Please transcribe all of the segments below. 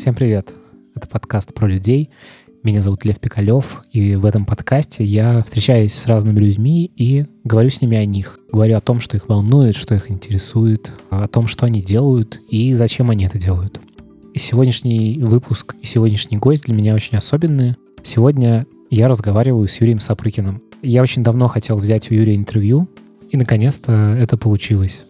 Всем привет! Это подкаст про людей. Меня зовут Лев Пикалев, и в этом подкасте я встречаюсь с разными людьми и говорю с ними о них. Говорю о том, что их волнует, что их интересует, о том, что они делают и зачем они это делают. И сегодняшний выпуск и сегодняшний гость для меня очень особенные. Сегодня я разговариваю с Юрием Сапрыкиным. Я очень давно хотел взять у Юрия интервью, и наконец-то это получилось.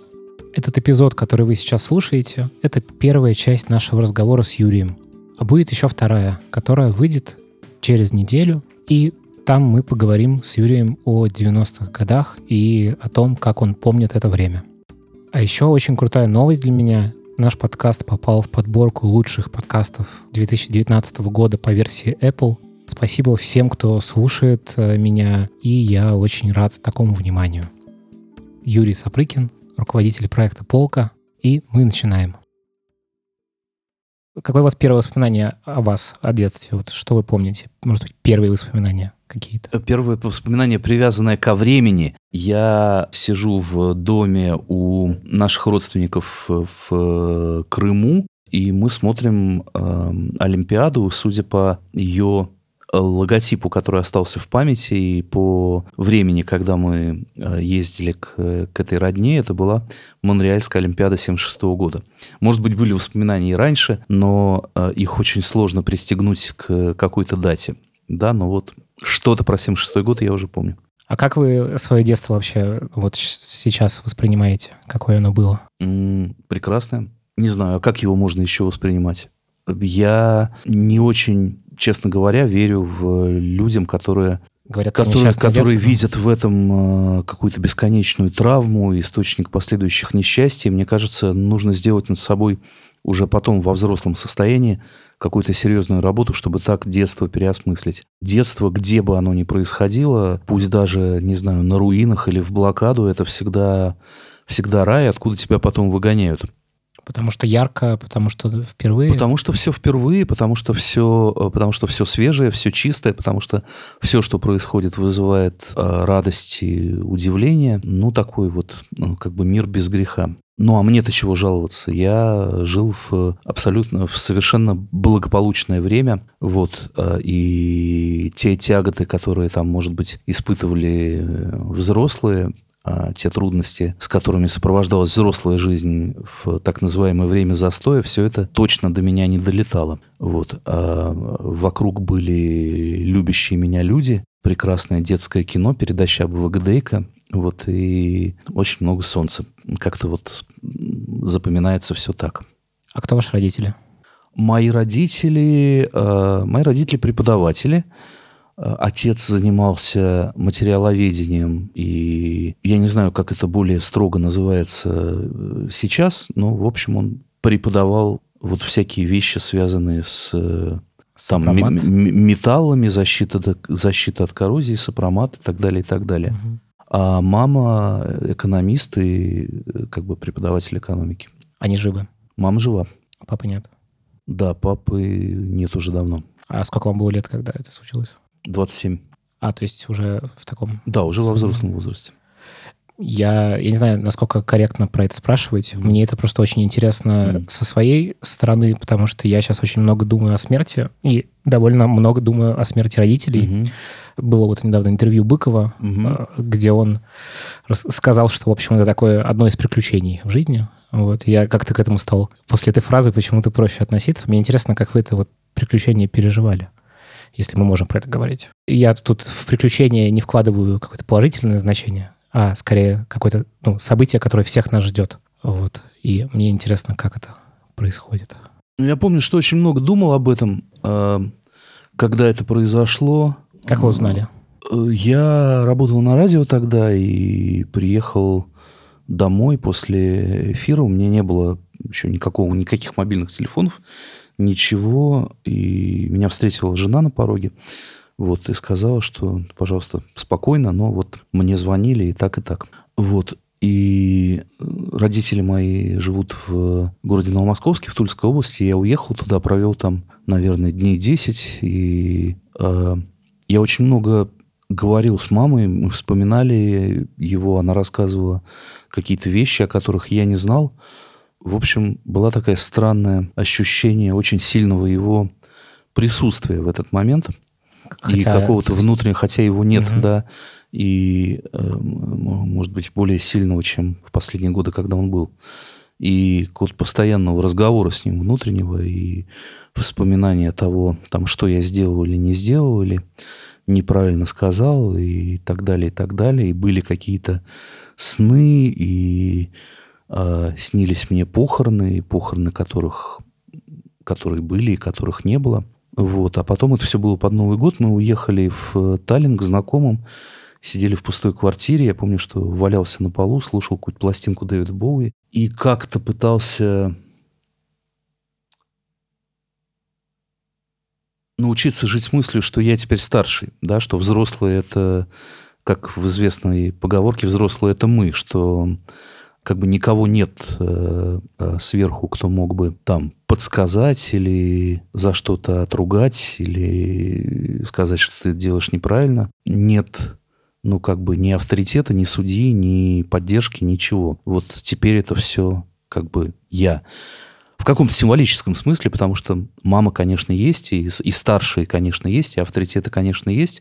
Этот эпизод, который вы сейчас слушаете, это первая часть нашего разговора с Юрием. А будет еще вторая, которая выйдет через неделю, и там мы поговорим с Юрием о 90-х годах и о том, как он помнит это время. А еще очень крутая новость для меня. Наш подкаст попал в подборку лучших подкастов 2019 года по версии Apple. Спасибо всем, кто слушает э, меня, и я очень рад такому вниманию. Юрий Сапрыкин, руководитель проекта «Полка», и мы начинаем. Какое у вас первое воспоминание о вас, о детстве? Вот что вы помните? Может быть, первые воспоминания какие-то? Первое воспоминание, привязанное ко времени. Я сижу в доме у наших родственников в Крыму, и мы смотрим э, Олимпиаду, судя по ее логотипу, который остался в памяти, и по времени, когда мы э, ездили к, к этой родне, это была Монреальская Олимпиада 76 года. Может быть, были воспоминания и раньше, но э, их очень сложно пристегнуть к какой-то дате. Да, но вот что-то про 76 год я уже помню. А как вы свое детство вообще вот сейчас воспринимаете? Какое оно было? М-м, прекрасное. Не знаю, а как его можно еще воспринимать? Я не очень честно говоря, верю в людям, которые Говорят, которые, которые видят в этом э, какую-то бесконечную травму, источник последующих несчастий. Мне кажется, нужно сделать над собой уже потом во взрослом состоянии какую-то серьезную работу, чтобы так детство переосмыслить. Детство, где бы оно ни происходило, пусть даже, не знаю, на руинах или в блокаду, это всегда, всегда рай, откуда тебя потом выгоняют. Потому что ярко, потому что впервые. Потому что все впервые, потому что все, э, потому что все свежее, все чистое, потому что все, что происходит, вызывает э, радость и удивление. Ну, такой вот, ну, как бы мир без греха. Ну, а мне-то чего жаловаться? Я жил в абсолютно, в совершенно благополучное время, вот, э, и те тяготы, которые там, может быть, испытывали взрослые, те трудности, с которыми сопровождалась взрослая жизнь в так называемое время застоя, все это точно до меня не долетало. Вот. А вокруг были любящие меня люди, прекрасное детское кино, передача об ВГДейка, вот, и очень много солнца. Как-то вот запоминается все так. А кто ваши родители? Мои родители, э, мои родители преподаватели, отец занимался материаловедением, и я не знаю, как это более строго называется э, сейчас, но, в общем, он преподавал вот всякие вещи, связанные с э, там, металлами, защита, защита от коррозии, сопромат и так далее, и так далее. Угу. А мама экономист и как бы преподаватель экономики. Они живы? Мама жива. Папы нет? Да, папы нет уже давно. А сколько вам было лет, когда это случилось? 27. А, то есть уже в таком... Да, уже во взрослом возрасте. Я, я не знаю, насколько корректно про это спрашивать. Мне это просто очень интересно mm-hmm. со своей стороны, потому что я сейчас очень много думаю о смерти и довольно много думаю о смерти родителей. Mm-hmm. Было вот недавно интервью Быкова, mm-hmm. где он сказал, что, в общем, это такое одно из приключений в жизни. Вот. Я как-то к этому стал после этой фразы почему-то проще относиться. Мне интересно, как вы это вот приключение переживали если мы можем про это говорить. Я тут в приключения не вкладываю какое-то положительное значение, а скорее какое-то ну, событие, которое всех нас ждет. Вот. И мне интересно, как это происходит. Ну, я помню, что очень много думал об этом, а, когда это произошло. Как вы узнали? Э, я работал на радио тогда и приехал домой после эфира. У меня не было еще никакого, никаких мобильных телефонов ничего, и меня встретила жена на пороге, вот, и сказала, что, пожалуйста, спокойно, но вот мне звонили и так, и так. Вот, и родители мои живут в городе Новомосковске, в Тульской области. Я уехал туда, провел там, наверное, дней 10. И э, я очень много говорил с мамой, мы вспоминали его, она рассказывала какие-то вещи, о которых я не знал. В общем, была такая странное ощущение очень сильного его присутствия в этот момент. Хотя, и какого-то внутреннего, хотя его нет, угу. да, и, э, может быть, более сильного, чем в последние годы, когда он был. И какого-то постоянного разговора с ним внутреннего, и воспоминания того, там, что я сделал или не сделал, или неправильно сказал, и так далее, и так далее. И были какие-то сны, и э, снились мне похороны, и похороны которых, которые были и которых не было. Вот. А потом это все было под Новый год. Мы уехали в Таллин к знакомым, сидели в пустой квартире. Я помню, что валялся на полу, слушал какую-то пластинку Дэвида Боуи и как-то пытался научиться жить с мыслью, что я теперь старший, да, что взрослые это, как в известной поговорке, взрослые это мы, что как бы никого нет э, э, сверху, кто мог бы там подсказать или за что-то отругать, или сказать, что ты делаешь неправильно. Нет ну, как бы ни авторитета, ни судьи, ни поддержки, ничего. Вот теперь это все как бы я в каком-то символическом смысле, потому что мама, конечно, есть, и, и старшие, конечно, есть, и авторитеты, конечно, есть,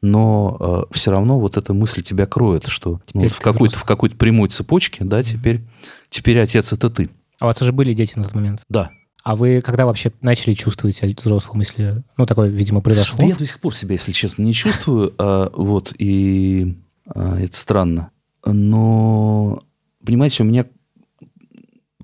но э, все равно вот эта мысль тебя кроет, что ну, вот в, какой-то, в какой-то прямой цепочке, да, теперь, теперь отец это ты. А у вас уже были дети на тот момент? Да. А вы когда вообще начали чувствовать себя взрослым, если, ну, такое, видимо, произошло? Я до сих пор себя, если честно, не чувствую, а, вот, и а, это странно. Но, понимаете, у меня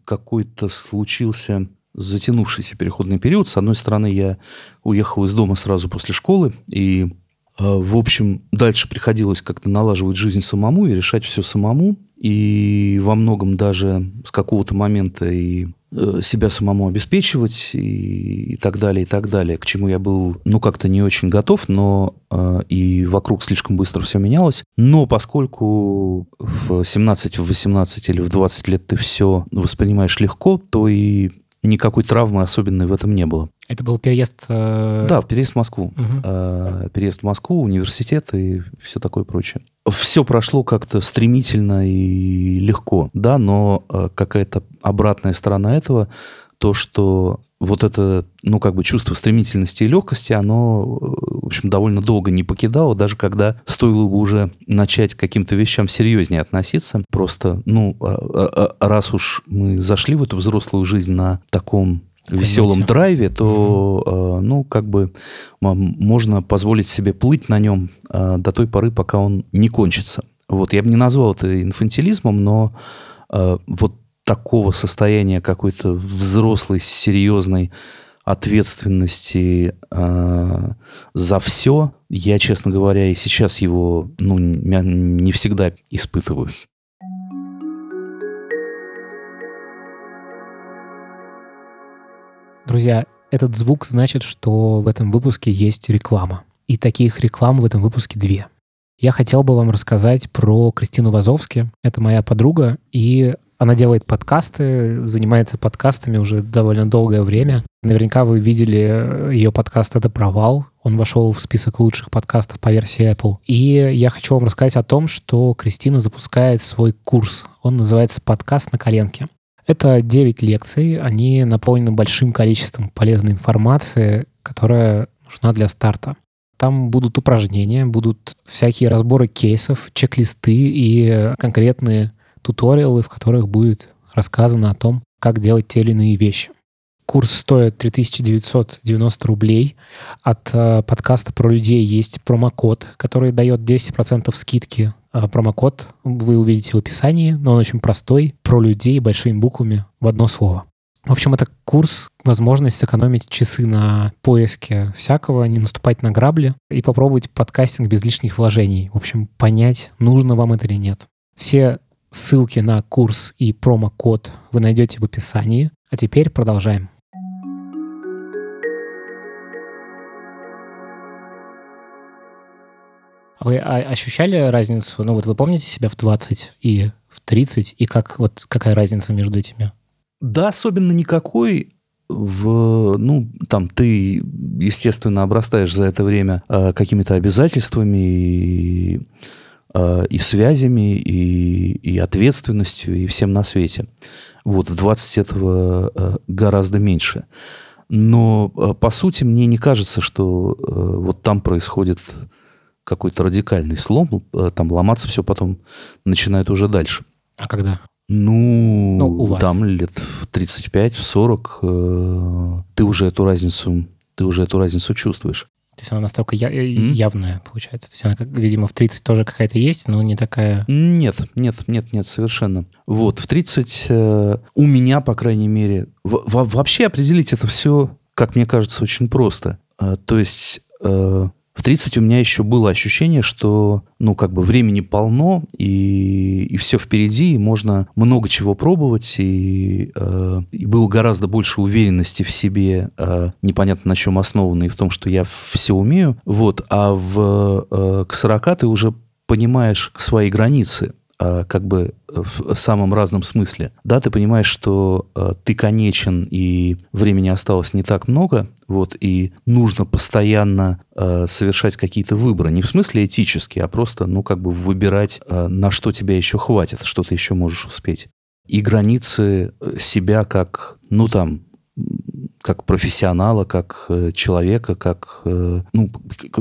какой-то случился затянувшийся переходный период. С одной стороны, я уехал из дома сразу после школы, и, в общем, дальше приходилось как-то налаживать жизнь самому и решать все самому. И во многом даже с какого-то момента и Э, себя самому обеспечивать и, и так далее, и так далее, к чему я был, ну, как-то не очень готов, но э, и вокруг слишком быстро все менялось. Но поскольку в 17, в 18 или в 20 лет ты все воспринимаешь легко, то и никакой травмы особенной в этом не было. Это был переезд... Э... Да, переезд в Москву. Угу. Э, переезд в Москву, университет и все такое прочее. Все прошло как-то стремительно и легко, да, но э, какая-то обратная сторона этого то, что вот это, ну, как бы чувство стремительности и легкости, оно, в общем, довольно долго не покидало, даже когда стоило бы уже начать к каким-то вещам серьезнее относиться. Просто, ну, а, а, а, раз уж мы зашли в эту взрослую жизнь на таком веселом драйве, то, mm-hmm. ну, как бы можно позволить себе плыть на нем до той поры, пока он не кончится. Вот, я бы не назвал это инфантилизмом, но вот такого состояния какой-то взрослой, серьезной ответственности э, за все, я, честно говоря, и сейчас его ну, не всегда испытываю. Друзья, этот звук значит, что в этом выпуске есть реклама. И таких реклам в этом выпуске две. Я хотел бы вам рассказать про Кристину Вазовски. Это моя подруга, и она делает подкасты, занимается подкастами уже довольно долгое время. Наверняка вы видели э, ее подкаст «Это провал». Он вошел в список лучших подкастов по версии Apple. И я хочу вам рассказать о том, что Кристина запускает свой курс. Он называется «Подкаст на коленке». Это 9 лекций, они наполнены большим количеством полезной информации, которая нужна для старта. Там будут упражнения, будут всякие разборы кейсов, чек-листы и конкретные туториалы, в которых будет рассказано о том, как делать те или иные вещи. Курс стоит 3990 рублей. От э, подкаста про людей есть промокод, который дает 10% скидки. Э, промокод вы увидите в описании, но он очень простой. Про людей большими буквами в одно слово. В общем, это курс, возможность сэкономить часы на поиске всякого, не наступать на грабли и попробовать подкастинг без лишних вложений. В общем, понять, нужно вам это или нет. Все Ссылки на курс и промокод вы найдете в описании. А теперь продолжаем. Вы ощущали разницу? Ну вот вы помните себя в 20 и в 30? И как, вот какая разница между этими? Да, особенно никакой. В, ну, там ты, естественно, обрастаешь за это время э, какими-то обязательствами и и связями, и, и ответственностью, и всем на свете. Вот, в 20 этого э, гораздо меньше. Но, э, по сути, мне не кажется, что э, вот там происходит какой-то радикальный слом, э, там ломаться все потом начинает уже дальше. А когда? Ну, Ну, у вас. там лет в 35-40 э, ты уже эту разницу, ты уже эту разницу чувствуешь. То есть она настолько я- М? явная, получается. То есть она, как, видимо, в 30 тоже какая-то есть, но не такая... Нет, нет, нет, нет, совершенно. Вот, в 30 э, у меня, по крайней мере, в- во- вообще определить это все, как мне кажется, очень просто. Э, то есть э, в 30 у меня еще было ощущение, что, ну, как бы времени полно, и, и все впереди, и можно много чего пробовать, и, э, и было гораздо больше уверенности в себе, э, непонятно на чем основанной, в том, что я все умею. Вот, а в, э, к 40 ты уже понимаешь свои границы, как бы в самом разном смысле. Да, ты понимаешь, что а, ты конечен, и времени осталось не так много, вот, и нужно постоянно а, совершать какие-то выборы. Не в смысле этические, а просто, ну, как бы выбирать, а, на что тебя еще хватит, что ты еще можешь успеть. И границы э, себя как, ну, там, как профессионала, как э, человека, как... э, ну,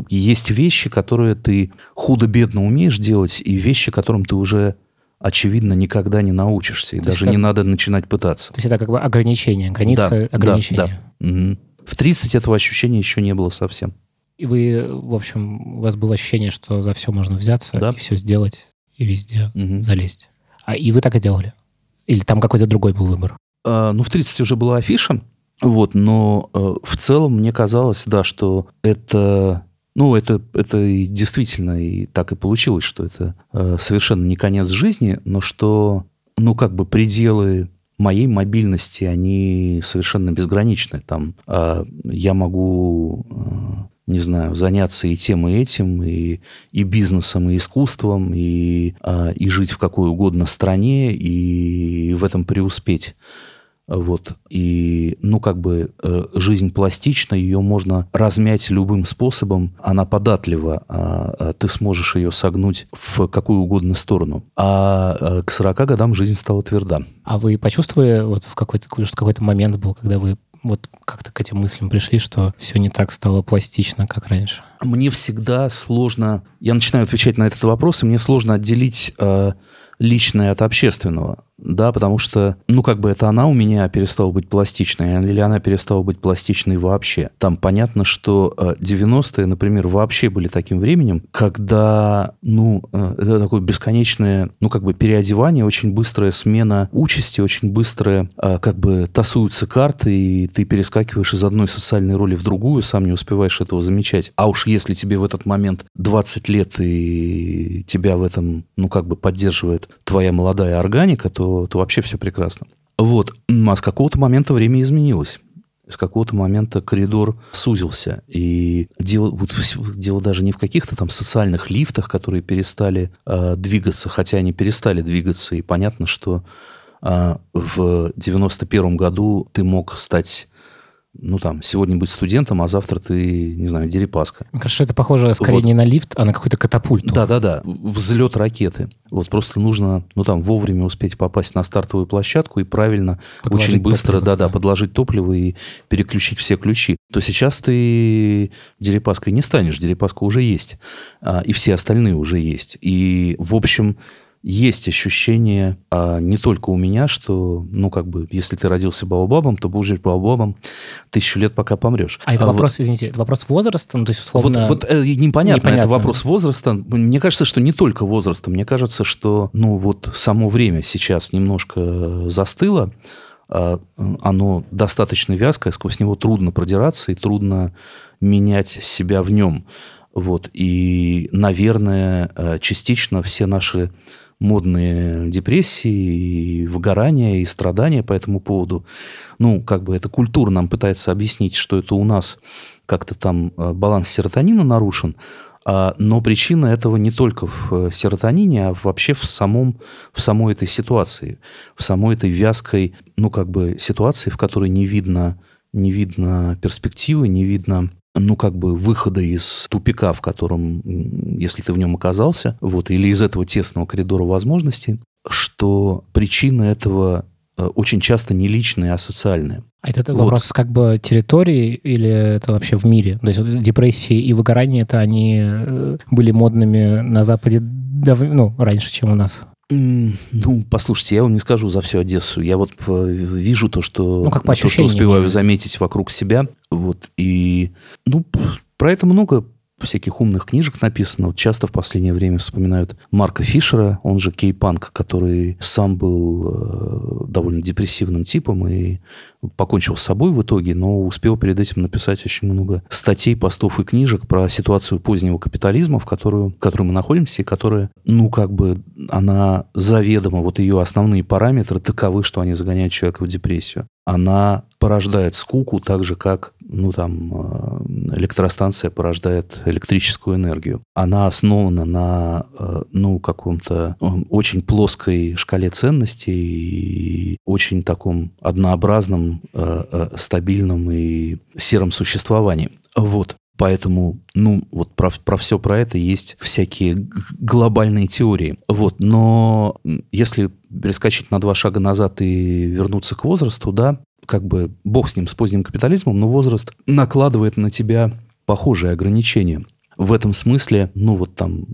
есть вещи, которые ты худо-бедно умеешь делать, и вещи, которым ты уже, очевидно, никогда не научишься, и То даже это- не надо начинать пытаться. То есть это как бы ограничение, граница Да, да, ограничения. да. Мгм. В 30 этого ощущения еще не было совсем. И вы, в общем, у вас было ощущение, что за все можно взяться Да. и все сделать, и везде Мгм. залезть. А и вы так и делали? Или там какой-то другой был выбор? А, ну, в 30 уже была афиша, вот, но э, в целом мне казалось, да, что это... Ну, это, это и действительно и так и получилось, что это э, совершенно не конец жизни, но что, ну, как бы пределы моей мобильности, они совершенно безграничны. Там э, я могу, э, не знаю, заняться и тем, и этим, и, и бизнесом, и искусством, и, э, и жить в какой угодно стране, и в этом преуспеть. Вот. И, ну, как бы э, жизнь пластична, ее можно размять любым способом, она податлива, а, а ты сможешь ее согнуть в какую угодно сторону. А э, к 40 годам жизнь стала тверда. А вы почувствовали вот в какой-то, какой-то момент был, когда вы вот как-то к этим мыслям пришли, что все не так стало пластично, как раньше? Мне всегда сложно... Я начинаю отвечать на этот вопрос, и мне сложно отделить э, личное от общественного. Да, потому что, ну, как бы это она у меня перестала быть пластичной, или она перестала быть пластичной вообще. Там понятно, что э, 90-е, например, вообще были таким временем, когда, ну, э, это такое бесконечное, ну, как бы переодевание, очень быстрая смена участи, очень быстрая, э, как бы тасуются карты, и ты перескакиваешь из одной социальной роли в другую, сам не успеваешь этого замечать. А уж если тебе в этот момент 20 лет, и тебя в этом, ну, как бы поддерживает твоя молодая органика, то, то вообще все прекрасно. Вот. А с какого-то момента время изменилось. С какого-то момента коридор сузился. И дело, вот дело даже не в каких-то там социальных лифтах, которые перестали э, двигаться, хотя они перестали двигаться. И понятно, что э, в 91 году ты мог стать, ну там, сегодня быть студентом, а завтра ты, не знаю, Дерипаска. Мне кажется, что это похоже скорее Вот. не на лифт, а на какую-то катапульту. Да-да-да, взлет ракеты. Вот просто нужно, ну там, вовремя успеть попасть на стартовую площадку и правильно, Подложить очень быстро, да-да, подложить топливо и переключить все ключи. То сейчас ты Дерипаской не станешь, Дерипаска уже есть, а, и все остальные уже есть. И, в общем, есть ощущение а, не только у меня, что, ну, как бы, если ты родился Баобабом, то будешь Баобабом тысячу лет, пока помрешь. А это вот- вопрос, извините, это вопрос возраста? Ну, то есть, вот, условно... вот э, непонятно, это непонятно. вопрос возраста. Мне кажется, что не только возраста. Мне кажется, что ну вот само время сейчас немножко застыло. А, Оно достаточно вязкое, сквозь него трудно продираться и трудно менять себя в нем. Вот. И, наверное, э, частично все наши модные депрессии, и выгорания, и страдания по этому поводу, ну, как бы эта культура нам пытается объяснить, что это у нас как-то там э, баланс серотонина нарушен, а, но причина этого не только в э, серотонине, а вообще в, самом, в самой этой ситуации, в самой этой вязкой, ну, как бы ситуации, в которой не видно, не видно перспективы, не видно ну, как бы выхода из тупика, в котором, если ты в нем оказался, вот, или из этого тесного коридора возможностей, что причина этого очень часто не личные, а социальные. А это вот. вопрос как бы территории или это вообще в мире? То есть депрессии и выгорание, это они э, были модными на Западе дав... ну, раньше, чем у нас? Ну, послушайте, я вам не скажу за всю Одессу. Я вот вижу то, что, ну, как по то, что успеваю заметить вокруг себя. Вот, и, ну, про это много всяких умных книжек написано. Вот часто в последнее время вспоминают Марка Фишера, он же Кей-панк, который сам был э, довольно депрессивным типом и покончил с собой в итоге, но успел перед этим написать очень много статей, постов и книжек про ситуацию позднего капитализма, в, которую, в которой мы находимся, и которая, ну, как бы, она заведомо, вот ее основные параметры таковы, что они загоняют человека в депрессию. Она порождает скуку так же, как ну, там, э, электростанция порождает электрическую энергию. Она основана на, э, ну, каком-то э, очень плоской шкале ценностей и очень таком однообразном, стабильном и сером существовании. Вот. Поэтому, ну, вот про, про все про это есть всякие глобальные теории. Вот, но если перескочить на два шага назад и вернуться к возрасту, да, как бы бог с ним, с поздним капитализмом, но возраст накладывает на тебя похожие ограничения. В этом смысле, ну вот там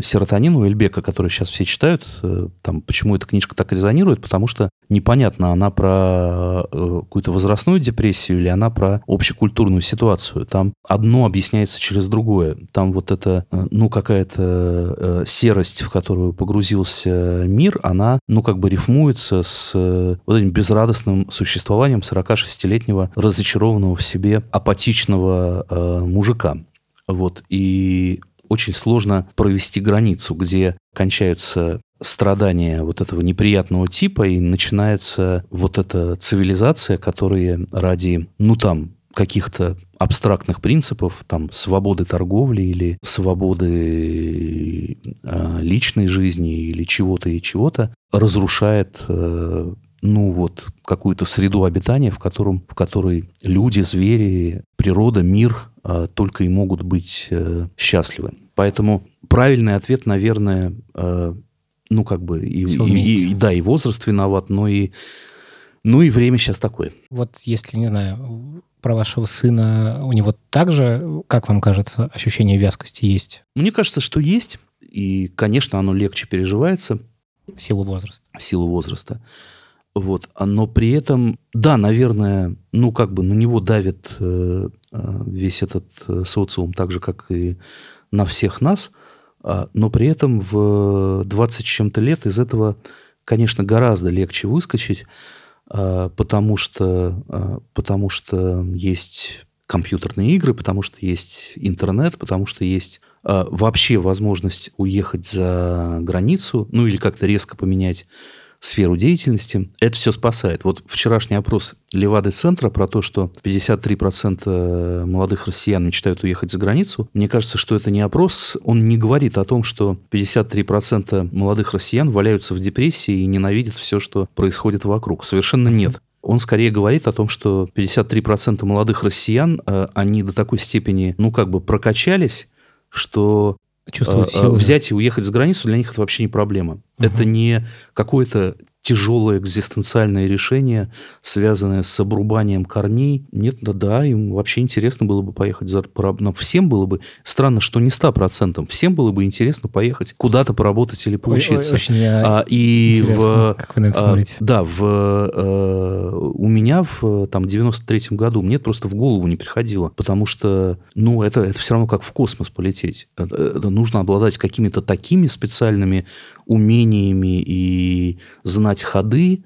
серотонин у Эльбека, который сейчас все читают, э, там, почему эта книжка так резонирует, потому что непонятно, она про э, какую-то возрастную депрессию или она про общекультурную ситуацию. Там одно объясняется через другое. Там вот эта, э, ну, какая-то серость, в которую погрузился мир, она, ну, как бы рифмуется с вот этим безрадостным существованием 46-летнего разочарованного в себе апатичного мужика. Вот, и очень сложно провести границу, где кончаются страдания вот этого неприятного типа, и начинается вот эта цивилизация, которая ради, ну там, каких-то абстрактных принципов, там, свободы торговли или свободы э, личной жизни или чего-то и чего-то, разрушает э, ну вот какую-то среду обитания, в, котором, в которой люди, звери, природа, мир только и могут быть э, счастливы. Поэтому правильный ответ, наверное, э, ну как бы и, и, и да и возраст виноват, но и ну и время сейчас такое. Вот если не знаю про вашего сына, у него также, как вам кажется, ощущение вязкости есть? Мне кажется, что есть, и, конечно, оно легче переживается. В силу возраста. В силу возраста. Вот. Но при этом, да, наверное, ну, как бы на него давит э, э, весь этот э, социум, так же, как и на всех нас, а, но при этом в 20 с чем-то лет из этого, конечно, гораздо легче выскочить, а, потому что, а, потому что есть компьютерные игры, потому что есть интернет, потому что есть вообще возможность уехать за границу, ну или как-то резко поменять сферу деятельности, это все спасает. Вот вчерашний опрос Левады-центра про то, что 53% молодых россиян мечтают уехать за границу, мне кажется, что это не опрос, он не говорит о том, что 53% молодых россиян валяются в депрессии и ненавидят все, что происходит вокруг. Совершенно нет. Он скорее говорит о том, что 53% молодых россиян, э, они до такой степени, ну, как бы прокачались, что чувствуют силы. Взять и уехать за границу для них это вообще не проблема. Угу. Это не какое-то тяжелое экзистенциальное решение, связанное с обрубанием корней. Нет, да, да, им вообще интересно было бы поехать за... Нам всем было бы... Странно, что не 100%. Всем было бы интересно поехать куда-то поработать или поучиться. Очень а, и в, как вы на это а, смотрите. Да, в, а, у меня в там, 93-м году мне просто в голову не приходило, потому что, ну, это, это все равно как в космос полететь. Это, это нужно обладать какими-то такими специальными умениями и знать ходы.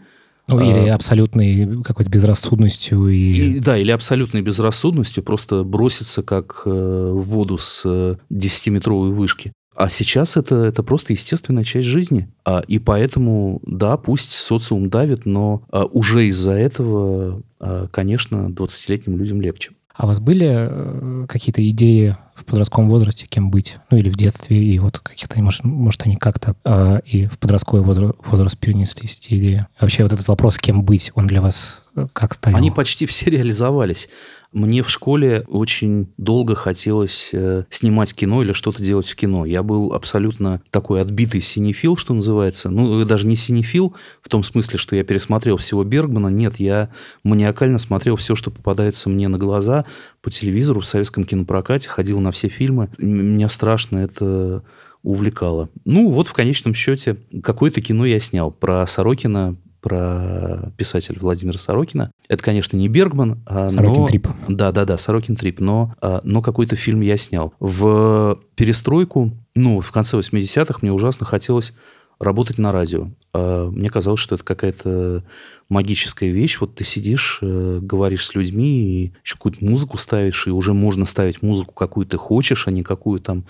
Ну, или а, абсолютной какой-то безрассудностью. И... И, да, или абсолютной безрассудностью просто броситься как э, в воду с 10-метровой э, вышки. А сейчас это, это просто естественная часть жизни. А, и поэтому, да, пусть социум давит, но а, уже из-за этого, а, конечно, 20-летним людям легче. А у вас были э, какие-то идеи в подростковом возрасте, кем быть? Ну, или в детстве, и вот каких-то, может, может они как-то э, и в подростковый возраст, возраст перенеслись, эти идеи? Вообще вот этот вопрос, кем быть, он для вас э, как стоял? Они почти все реализовались. Мне в школе очень долго хотелось э, снимать кино или что-то делать в кино. Я был абсолютно такой отбитый синефил, что называется. Ну, даже не синефил в том смысле, что я пересмотрел всего Бергмана. Нет, я маниакально смотрел все, что попадается мне на глаза по телевизору в советском кинопрокате, ходил на все фильмы. Меня страшно это увлекало. Ну, вот в конечном счете какое-то кино я снял про Сорокина, про писателя Владимира Сорокина. Это, конечно, не Бергман, а, Сорокин но... Трип. Да, да, да, Сорокин Трип, но, а, но какой-то фильм я снял. В перестройку, ну, в конце 80-х мне ужасно хотелось работать на радио. А, мне казалось, что это какая-то магическая вещь. Вот ты сидишь, э, говоришь с людьми, и еще какую-то музыку ставишь, и уже можно ставить музыку, какую ты хочешь, а не какую там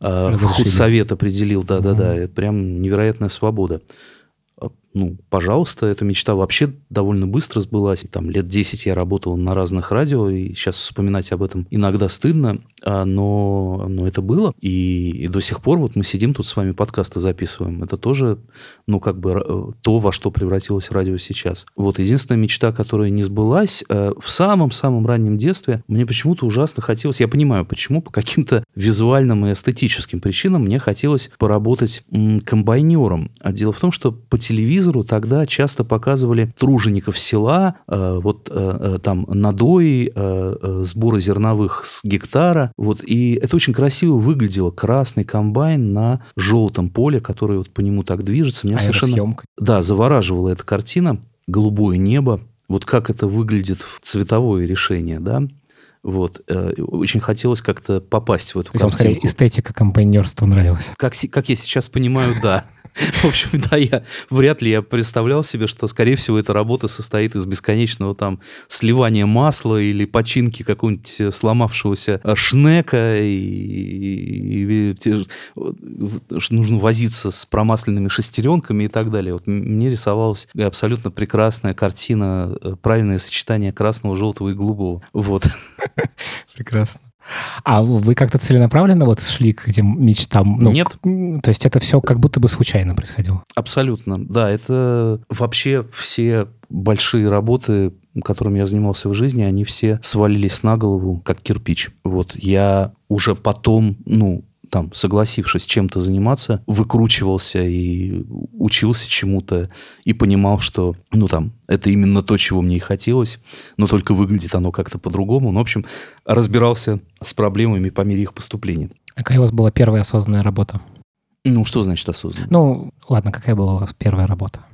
худсовет определил. Да-да-да, это прям невероятная свобода ну, пожалуйста, эта мечта вообще довольно быстро сбылась. Там лет 10 я работал на разных радио, и сейчас вспоминать об этом иногда стыдно, а, но, но это было. И, и до сих пор вот мы сидим тут с вами подкасты записываем. Это тоже, ну, как бы э, то, во что превратилось радио сейчас. Вот единственная мечта, которая не сбылась, э, в самом-самом раннем детстве мне почему-то ужасно хотелось, я понимаю, почему, по каким-то визуальным и эстетическим причинам мне хотелось поработать комбайнером. А дело в том, что по телевизору телевизору тогда часто показывали тружеников села, э, вот э, э, там надои, сборы зерновых с гектара, вот, и это очень красиво выглядело, красный комбайн на желтом поле, который вот по нему так движется. Меня совершенно... Да, завораживала эта картина, голубое небо, вот как это выглядит в цветовое решение, да, вот. Очень хотелось как-то попасть в эту картинку. скорее эстетика компаньерства нравилась. Как, как я сейчас понимаю, да. В общем, да, я вряд ли я представлял себе, что, скорее всего, эта работа состоит из бесконечного там сливания масла или починки какого-нибудь э, сломавшегося э, шнека, и, и, и, и нужно возиться с промасленными шестеренками и так далее. Вот мне рисовалась абсолютно прекрасная картина, э, правильное сочетание красного, желтого и голубого. Вот. Прекрасно. А вы как-то целенаправленно вот шли к этим мечтам? Ну, Нет. К, то есть это все как будто бы случайно происходило? Абсолютно, да. Это вообще все большие работы, которыми я занимался в жизни, они все свалились на голову, как кирпич. Вот я уже потом, ну, там, согласившись чем-то заниматься, выкручивался и учился чему-то, и понимал, что, ну, там, это именно то, чего мне и хотелось, но только выглядит оно как-то по-другому. Ну, в общем, разбирался с проблемами по мере их поступления. А какая у вас была первая осознанная работа? Ну, что значит осознанная? Ну, ладно, какая была у вас первая работа?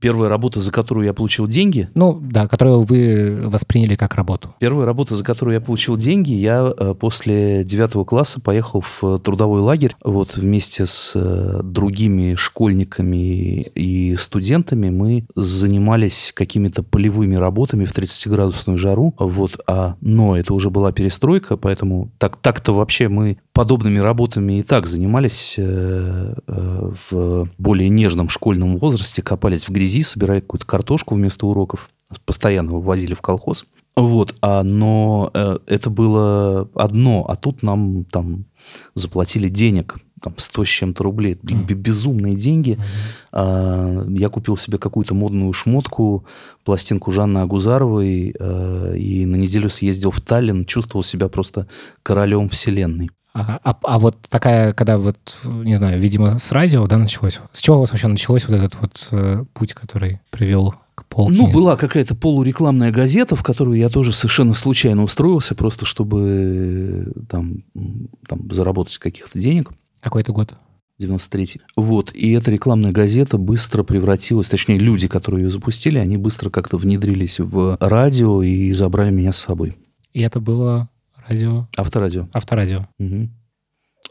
Первая работа, за которую я получил деньги? Ну, да, которую вы восприняли как работу. Первая работа, за которую я получил деньги, я э, после девятого класса поехал в э, трудовой лагерь. Вот вместе с э, другими школьниками и студентами мы занимались какими-то полевыми работами в 30-градусную жару. Вот, а, но это уже была перестройка, поэтому так, так-то вообще мы подобными работами и так занимались в более нежном школьном возрасте, копались в грязи грязи, собирали какую-то картошку вместо уроков, постоянно вывозили в колхоз. Вот, а, но э, это было одно, а тут нам там заплатили денег, там 100 с чем-то рублей, mm. безумные деньги. Mm-hmm. А, я купил себе какую-то модную шмотку, пластинку Жанны Агузаровой, а, и на неделю съездил в Таллин, чувствовал себя просто королем вселенной. А, а, а вот такая, когда вот, не знаю, видимо, с радио, да, началось? С чего у вас вообще началось вот этот вот э, путь, который привел к полке? Ну, была какая-то полурекламная газета, в которую я тоже совершенно случайно устроился, просто чтобы э, там, там заработать каких-то денег. Какой это год? 93-й. Вот, и эта рекламная газета быстро превратилась, точнее, люди, которые ее запустили, они быстро как-то внедрились в радио и забрали меня с собой. И это было Радио. Авторадио. Авторадио. Угу.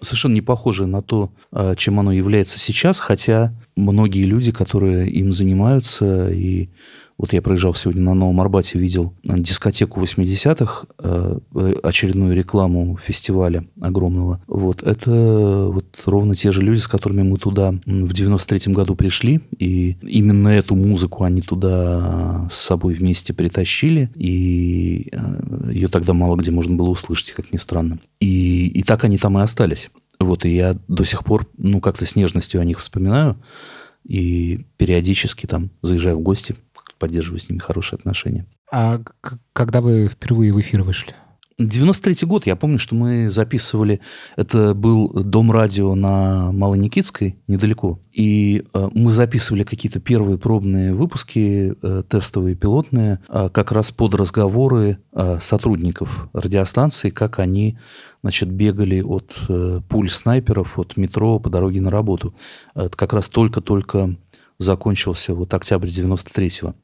Совершенно не похоже на то, а, чем оно является сейчас, хотя многие люди, которые им занимаются и вот я проезжал сегодня на Новом Арбате, видел дискотеку 80-х, э, очередную рекламу фестиваля огромного. Вот это вот ровно те же люди, с которыми мы туда в 93-м году пришли, и именно эту музыку они туда с собой вместе притащили, и э, ее тогда мало где можно было услышать, как ни странно. И, и так они там и остались. Вот, и я до сих пор, ну, как-то с нежностью о них вспоминаю, и периодически там заезжаю в гости, поддерживаю с ними хорошие отношения. А когда вы впервые в эфир вышли? 93 год, я помню, что мы записывали, это был дом радио на Малоникитской, недалеко, и э, мы записывали какие-то первые пробные выпуски, э, тестовые, пилотные, э, как раз под разговоры э, сотрудников радиостанции, как они значит, бегали от э, пуль снайперов, от метро по дороге на работу. Это как раз только-только закончился вот октябрь 93-го.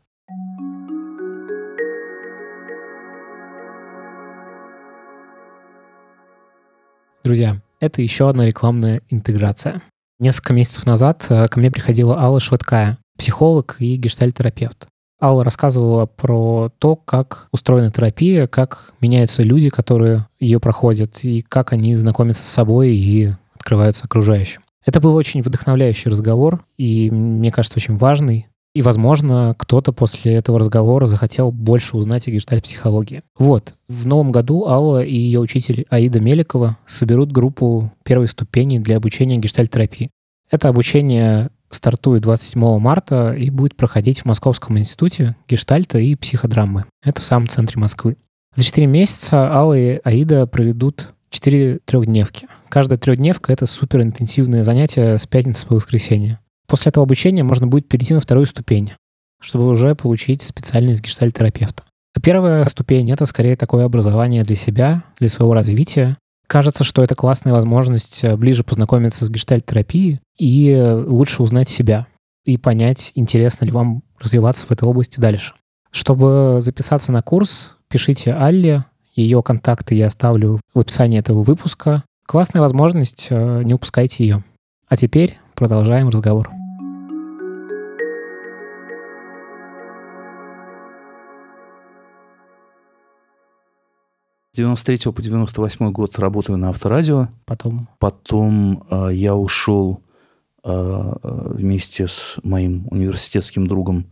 Друзья, это еще одна рекламная интеграция. Несколько месяцев назад э, ко мне приходила Алла Швыдкая, психолог и гештальтерапевт. Алла рассказывала про то, как устроена терапия, как меняются люди, которые ее проходят, и как они знакомятся с собой и открываются окружающим. Это был очень вдохновляющий разговор, и, мне кажется, очень важный. И, возможно, кто-то после этого разговора захотел больше узнать о гештальт-психологии. Вот, в новом году Алла и ее учитель Аида Меликова соберут группу первой ступени для обучения гештальт-терапии. Это обучение стартует 27 марта и будет проходить в Московском институте гештальта и психодрамы. Это в самом центре Москвы. За 4 месяца Алла и Аида проведут 4 трехдневки. Каждая трехдневка — это суперинтенсивное занятие с пятницы по воскресенье. После этого обучения можно будет перейти на вторую ступень, чтобы уже получить специальность гештальтерапевта. Первая ступень — это скорее такое образование для себя, для своего развития. Кажется, что это классная возможность э, ближе познакомиться с гештальтерапией и лучше узнать себя и понять, интересно ли вам развиваться в этой области дальше. Чтобы записаться на курс, пишите Алле, ее контакты я оставлю в описании этого выпуска. Классная возможность, э, не упускайте ее. А теперь продолжаем разговор. 93 по 98 год работаю на авторадио. Потом? Потом э, я ушел э, вместе с моим университетским другом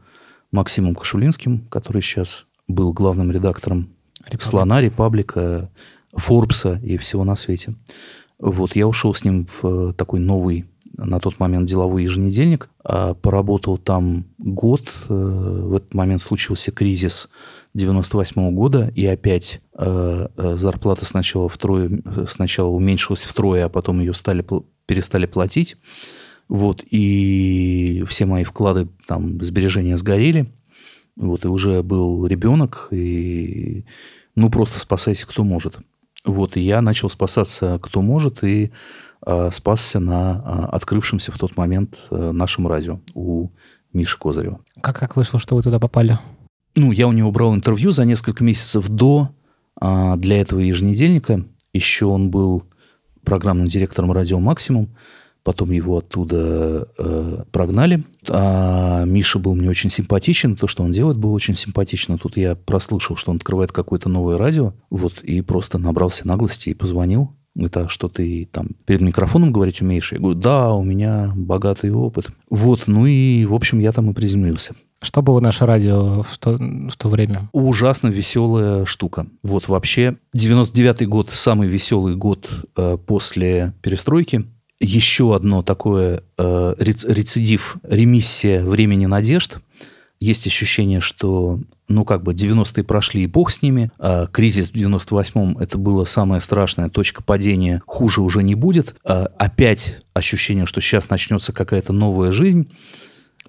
Максимом Кашулинским, который сейчас был главным редактором Репаблик. «Слона», «Репаблика», «Форбса» и всего на свете. Вот, я ушел с ним в такой новый на тот момент деловой еженедельник. А поработал там год. Э, в этот момент случился кризис 98 года, и опять э, э, зарплата сначала втрое, сначала уменьшилась втрое, а потом ее стали, перестали платить. Вот, и все мои вклады, там, сбережения сгорели. Вот, и уже был ребенок, и, ну, просто спасайся, кто может. Вот, и я начал спасаться, кто может, и спасся на э, открывшемся в тот момент э, нашем радио у Миши Козырева. Как так вышло, что вы туда попали? Ну, я у него брал интервью за несколько месяцев до э, для этого еженедельника. Еще он был программным директором радио «Максимум». Потом его оттуда э, прогнали. А Миша был мне очень симпатичен. То, что он делает, было очень симпатично. Тут я прослушал, что он открывает какое-то новое радио. Вот, и просто набрался наглости и позвонил. А что ты там перед микрофоном говорить умеешь? Я говорю, да, у меня богатый опыт. Вот, ну и, в общем, я там и приземлился. Что было наше радио в то, в то время? Ужасно веселая штука. Вот вообще 99-й год, самый веселый год э, после перестройки еще одно такое э, рецидив, ремиссия времени надежд. Есть ощущение, что, ну, как бы 90-е прошли, и бог с ними. А кризис в 98-м – это было самая страшная точка падения. Хуже уже не будет. А опять ощущение, что сейчас начнется какая-то новая жизнь.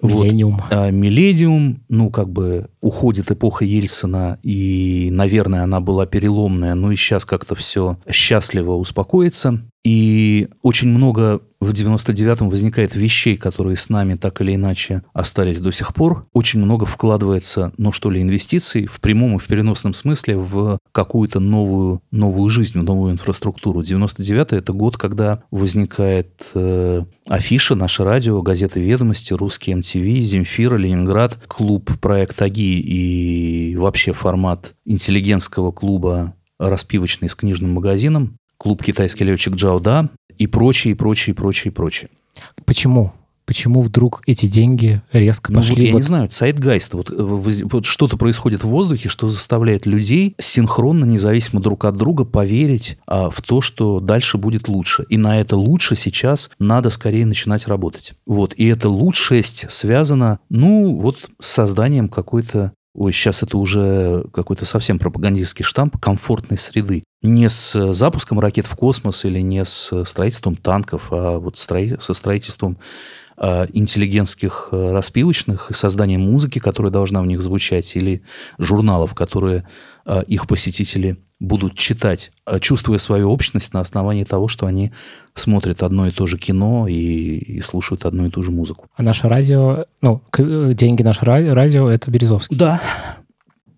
Миллениум. Вот, а, миллениум, ну, как бы уходит эпоха Ельцина, и, наверное, она была переломная, но и сейчас как-то все счастливо успокоится. И очень много в 99-м возникает вещей, которые с нами так или иначе остались до сих пор. Очень много вкладывается, ну что ли, инвестиций в прямом и в переносном смысле в какую-то новую, новую жизнь, в новую инфраструктуру. 99-й – это год, когда возникает э, афиша, наше радио, газеты «Ведомости», «Русский МТВ», «Земфира», «Ленинград», клуб «Проект Аги» и вообще формат интеллигентского клуба распивочный с книжным магазином клуб «Китайский летчик Джао Да» и прочее, и прочее, и прочее, и прочее. Почему? Почему вдруг эти деньги резко Ну, пошли? вот я вот- не знаю, сайт-гайст. Вот, э, вот что-то происходит в воздухе, что заставляет людей синхронно, независимо друг от друга, поверить а, в то, что дальше будет лучше. И на это лучше сейчас надо скорее начинать работать. Вот. И эта лучшесть связана, ну, вот с созданием какой-то Ой, сейчас это уже какой-то совсем пропагандистский штамп комфортной среды. Не с э, запуском ракет в космос или не с э, строительством танков, а вот со строительством э, интеллигентских э, распивочных и созданием музыки, которая должна в них звучать, или журналов, которые э, их посетители будут читать, э, чувствуя свою общность на основании того, что они смотрят одно и то же кино и, и слушают одну и ту же музыку. А наше радио, ну, э, деньги наше ра- радио, это Березовский. Да,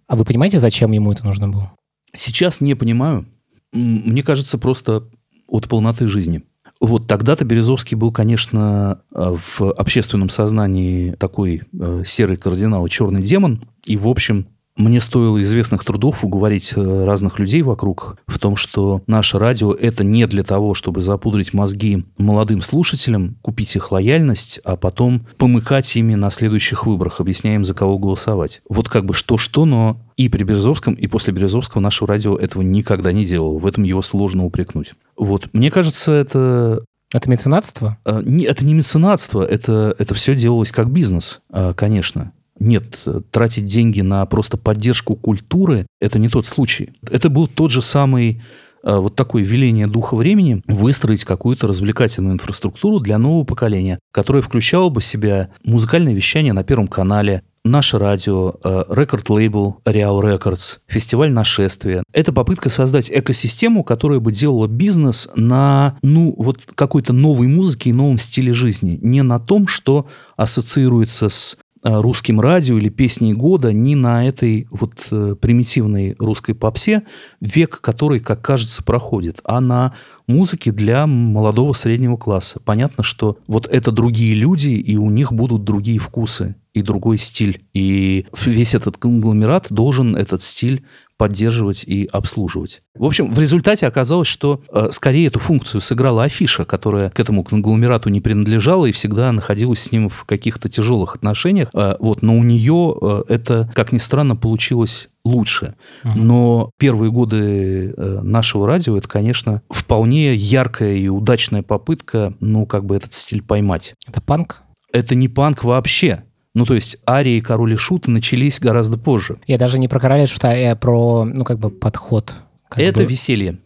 А вы понимаете, зачем ему это нужно было? Сейчас не понимаю. Мне кажется, просто от полноты жизни. Вот тогда-то Березовский был, конечно, э, в общественном сознании такой серый кардинал и черный демон. И, в общем, мне стоило известных трудов уговорить э, разных людей вокруг в том, что наше радио – это не для того, чтобы запудрить мозги молодым слушателям, купить их лояльность, а потом помыкать ими на следующих выборах, объясняя им, за кого голосовать. Вот как бы что-что, но и при Березовском, и после Березовского наше радио этого никогда не делало. В этом его сложно упрекнуть. Вот. Мне кажется, это Это меценатство? не- Это не меценатство, это, это все делалось как бизнес, а, конечно. Нет, э, тратить деньги на просто поддержку культуры – это не тот случай. Это был тот же самый а, вот такое веление духа времени выстроить какую-то развлекательную инфраструктуру для нового поколения, которая включала бы в себя музыкальное вещание на Первом канале, наше радио, э, рекорд-лейбл Real Records, фестиваль нашествия. Это попытка создать экосистему, которая бы делала бизнес на, ну, вот какой-то новой музыке и новом стиле жизни. Не на том, что ассоциируется с э, русским радио или песней года, не на этой вот э, примитивной русской попсе, век которой, как кажется, проходит, а на музыке для молодого среднего класса. Понятно, что вот это другие люди, и у них будут другие вкусы и другой стиль. И весь этот конгломерат должен этот стиль поддерживать и обслуживать. В общем, в результате оказалось, что э, скорее эту функцию сыграла афиша, которая к этому конгломерату не принадлежала и всегда находилась с ним в каких-то тяжелых отношениях. Э, вот, но у нее э, это, как ни странно, получилось лучше. Мгм. Но первые годы э, нашего радио это, конечно, вполне яркая и удачная попытка, ну, как бы этот стиль поймать. Это панк? Это не панк вообще. Ну, то есть Ария и Король и Шут начались гораздо позже. Я даже не про короля шута, а про, ну, как бы подход. как это бы. веселье.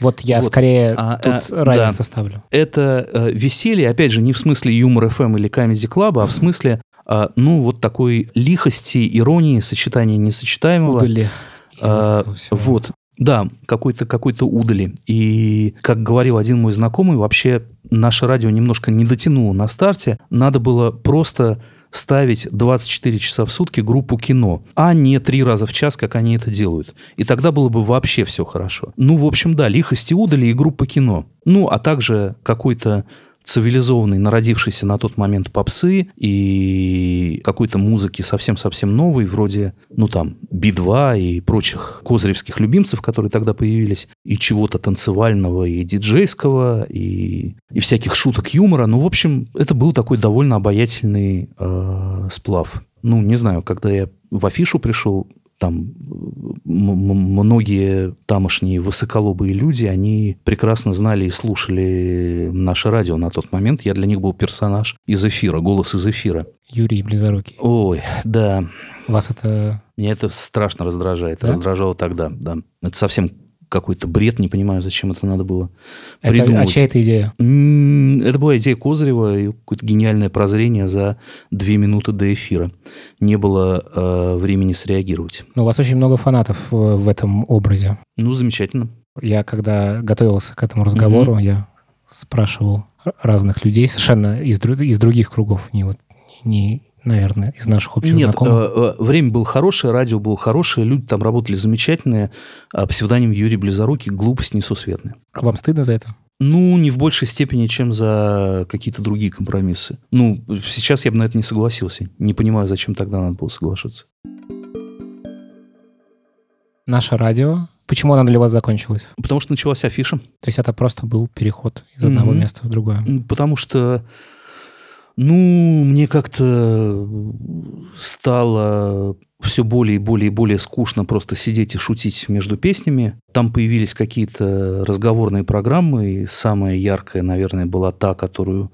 Вот я вот. скорее А, тут а, равенство да. ставлю. Это э, веселье, опять же, не в смысле юмор FM или Comedy Club, а в смысле, а, ну, вот такой лихости, иронии, сочетания несочетаемого. Удали. Всего. Вот, да, какой-то какой удали. И, как говорил один мой знакомый, вообще наше радио немножко не дотянуло на старте. Надо было просто ставить 24 часа в сутки группу кино, а не три раза в час, как они это делают. И тогда было бы вообще все хорошо. Ну, в общем, да, лихости удали и группа кино. Ну, а также какой-то цивилизованной, народившейся на тот момент попсы и какой-то музыки совсем-совсем новой, вроде, ну там, Би-2 и прочих козыревских любимцев, которые тогда появились, и чего-то танцевального и диджейского, и, и всяких шуток юмора. Ну, в общем, это был такой довольно обаятельный э, сплав. Ну, не знаю, когда я в афишу пришел, там многие тамошние высоколобые люди, они прекрасно знали и слушали наше радио на тот момент. Я для них был персонаж из эфира, голос из эфира. Юрий Близорукий. Ой, да, Вас это... меня это страшно раздражает. Да? Раздражало тогда, да. Это совсем какой-то бред, не понимаю, зачем это надо было это а придумывать. чья это идея? Это была идея Козырева и какое-то гениальное прозрение за две минуты до эфира. Не было э, времени среагировать. Ну, у вас очень много фанатов в, этом образе. Ну, замечательно. Я, когда готовился к этому разговору, я спрашивал разных людей совершенно из, из других кругов, не вот, не, наверное, из наших общих Нет, знакомых. э, э, время было хорошее, радио было хорошее, люди там работали замечательные. А псевдоним Юрий Близорукий – глупость несусветная. Вам стыдно за это? Ну, не в большей степени, чем за какие-то другие компромиссы. Ну, сейчас я бы на это не согласился. Не понимаю, зачем тогда надо было соглашаться. Наше радио, почему оно для вас закончилось? Потому что началась афиша. То есть это просто был переход из одного Мгм. места в другое. Потому что Ну, мне как-то стало все более и более и более скучно просто сидеть и шутить между песнями. Там появились какие-то разговорные программы, и самая яркая, наверное, была та, которую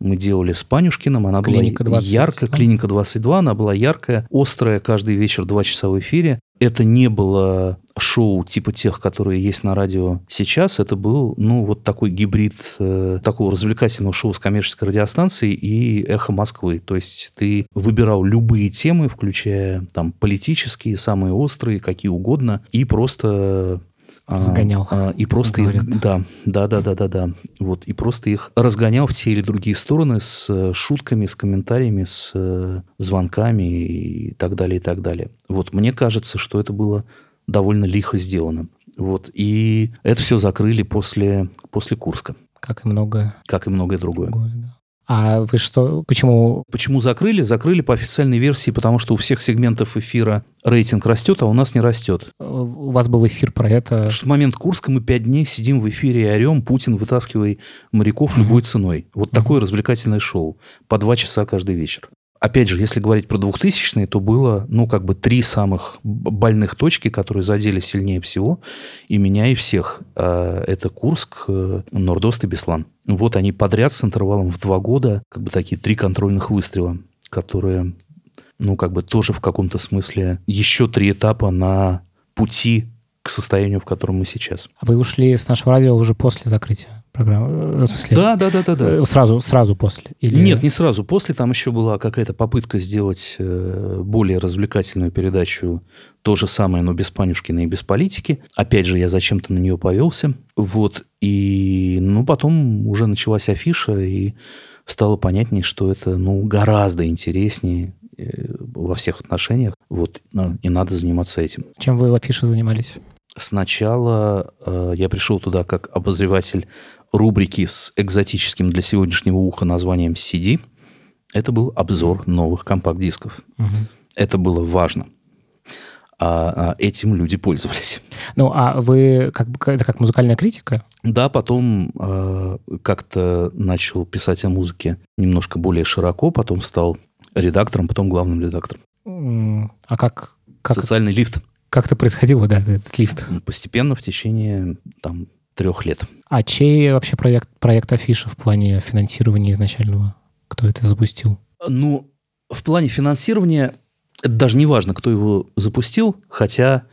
мы делали с Панюшкиным. Она Клиника была 20, яркая, да? клиника 22, она была яркая, острая, каждый вечер два часа в эфире. Это не было шоу типа тех, которые есть на радио сейчас. Это был, ну, вот такой гибрид э, такого развлекательного шоу с коммерческой радиостанцией и «Эхо Москвы». То есть ты выбирал любые темы, включая там политические, самые острые, какие угодно, и просто Загонял, а, и просто их, да, да, да, да, да, да. Вот, и просто их разгонял в те или другие стороны с э, шутками, с комментариями, с э, звонками и так далее, и так далее. Вот, мне кажется, что это было довольно лихо сделано. Вот, и это все закрыли после, после Курска, Как и многое как и многое другое. другое, да. А вы что, почему Почему закрыли? Закрыли по официальной версии, потому что у всех сегментов эфира рейтинг растет, а у нас не растет. у вас был эфир про это? Что в момент Курска мы пять дней сидим в эфире и орем, Путин, вытаскивай моряков любой ценой. Вот такое развлекательное шоу. По два часа каждый вечер. Опять же, если говорить про 2000-е, то было, ну, как бы три самых больных точки, которые задели сильнее всего, и меня, и всех. А, Это Курск, э, Нордост и Беслан. Вот они подряд с интервалом в два года, как бы такие три контрольных выстрела, которые, ну, как бы тоже в каком-то смысле еще три этапа на пути к состоянию, в котором мы сейчас. Вы ушли с нашего радио уже после закрытия программы? Э, В смысле, Да, да, да, да, да. э, Сразу, сразу после? Или... Нет, не сразу. После там еще была какая-то попытка сделать э, более развлекательную передачу. То же самое, но без Панюшкина и без политики. Опять же, я зачем-то на нее повелся. Вот. И, ну, потом уже началась афиша, и стало понятнее, что это, ну, гораздо интереснее во всех отношениях. Вот. И надо заниматься этим. Чем вы в афише занимались? Сначала э, я пришел туда как обозреватель рубрики с экзотическим для сегодняшнего уха названием CD. Это был обзор новых компакт-дисков. Мгм. Это было важно. А, а этим люди пользовались. Ну, а вы как бы это как музыкальная критика? Да, потом э, как-то начал писать о музыке немножко более широко, потом стал редактором, потом главным редактором. А как как, Социальный лифт как это происходило, да, этот лифт? постепенно в течение там трех лет. А чей вообще проект проект афиша в плане финансирования изначального? Кто это запустил? Ну, в плане финансирования это даже не важно, кто его запустил, хотя,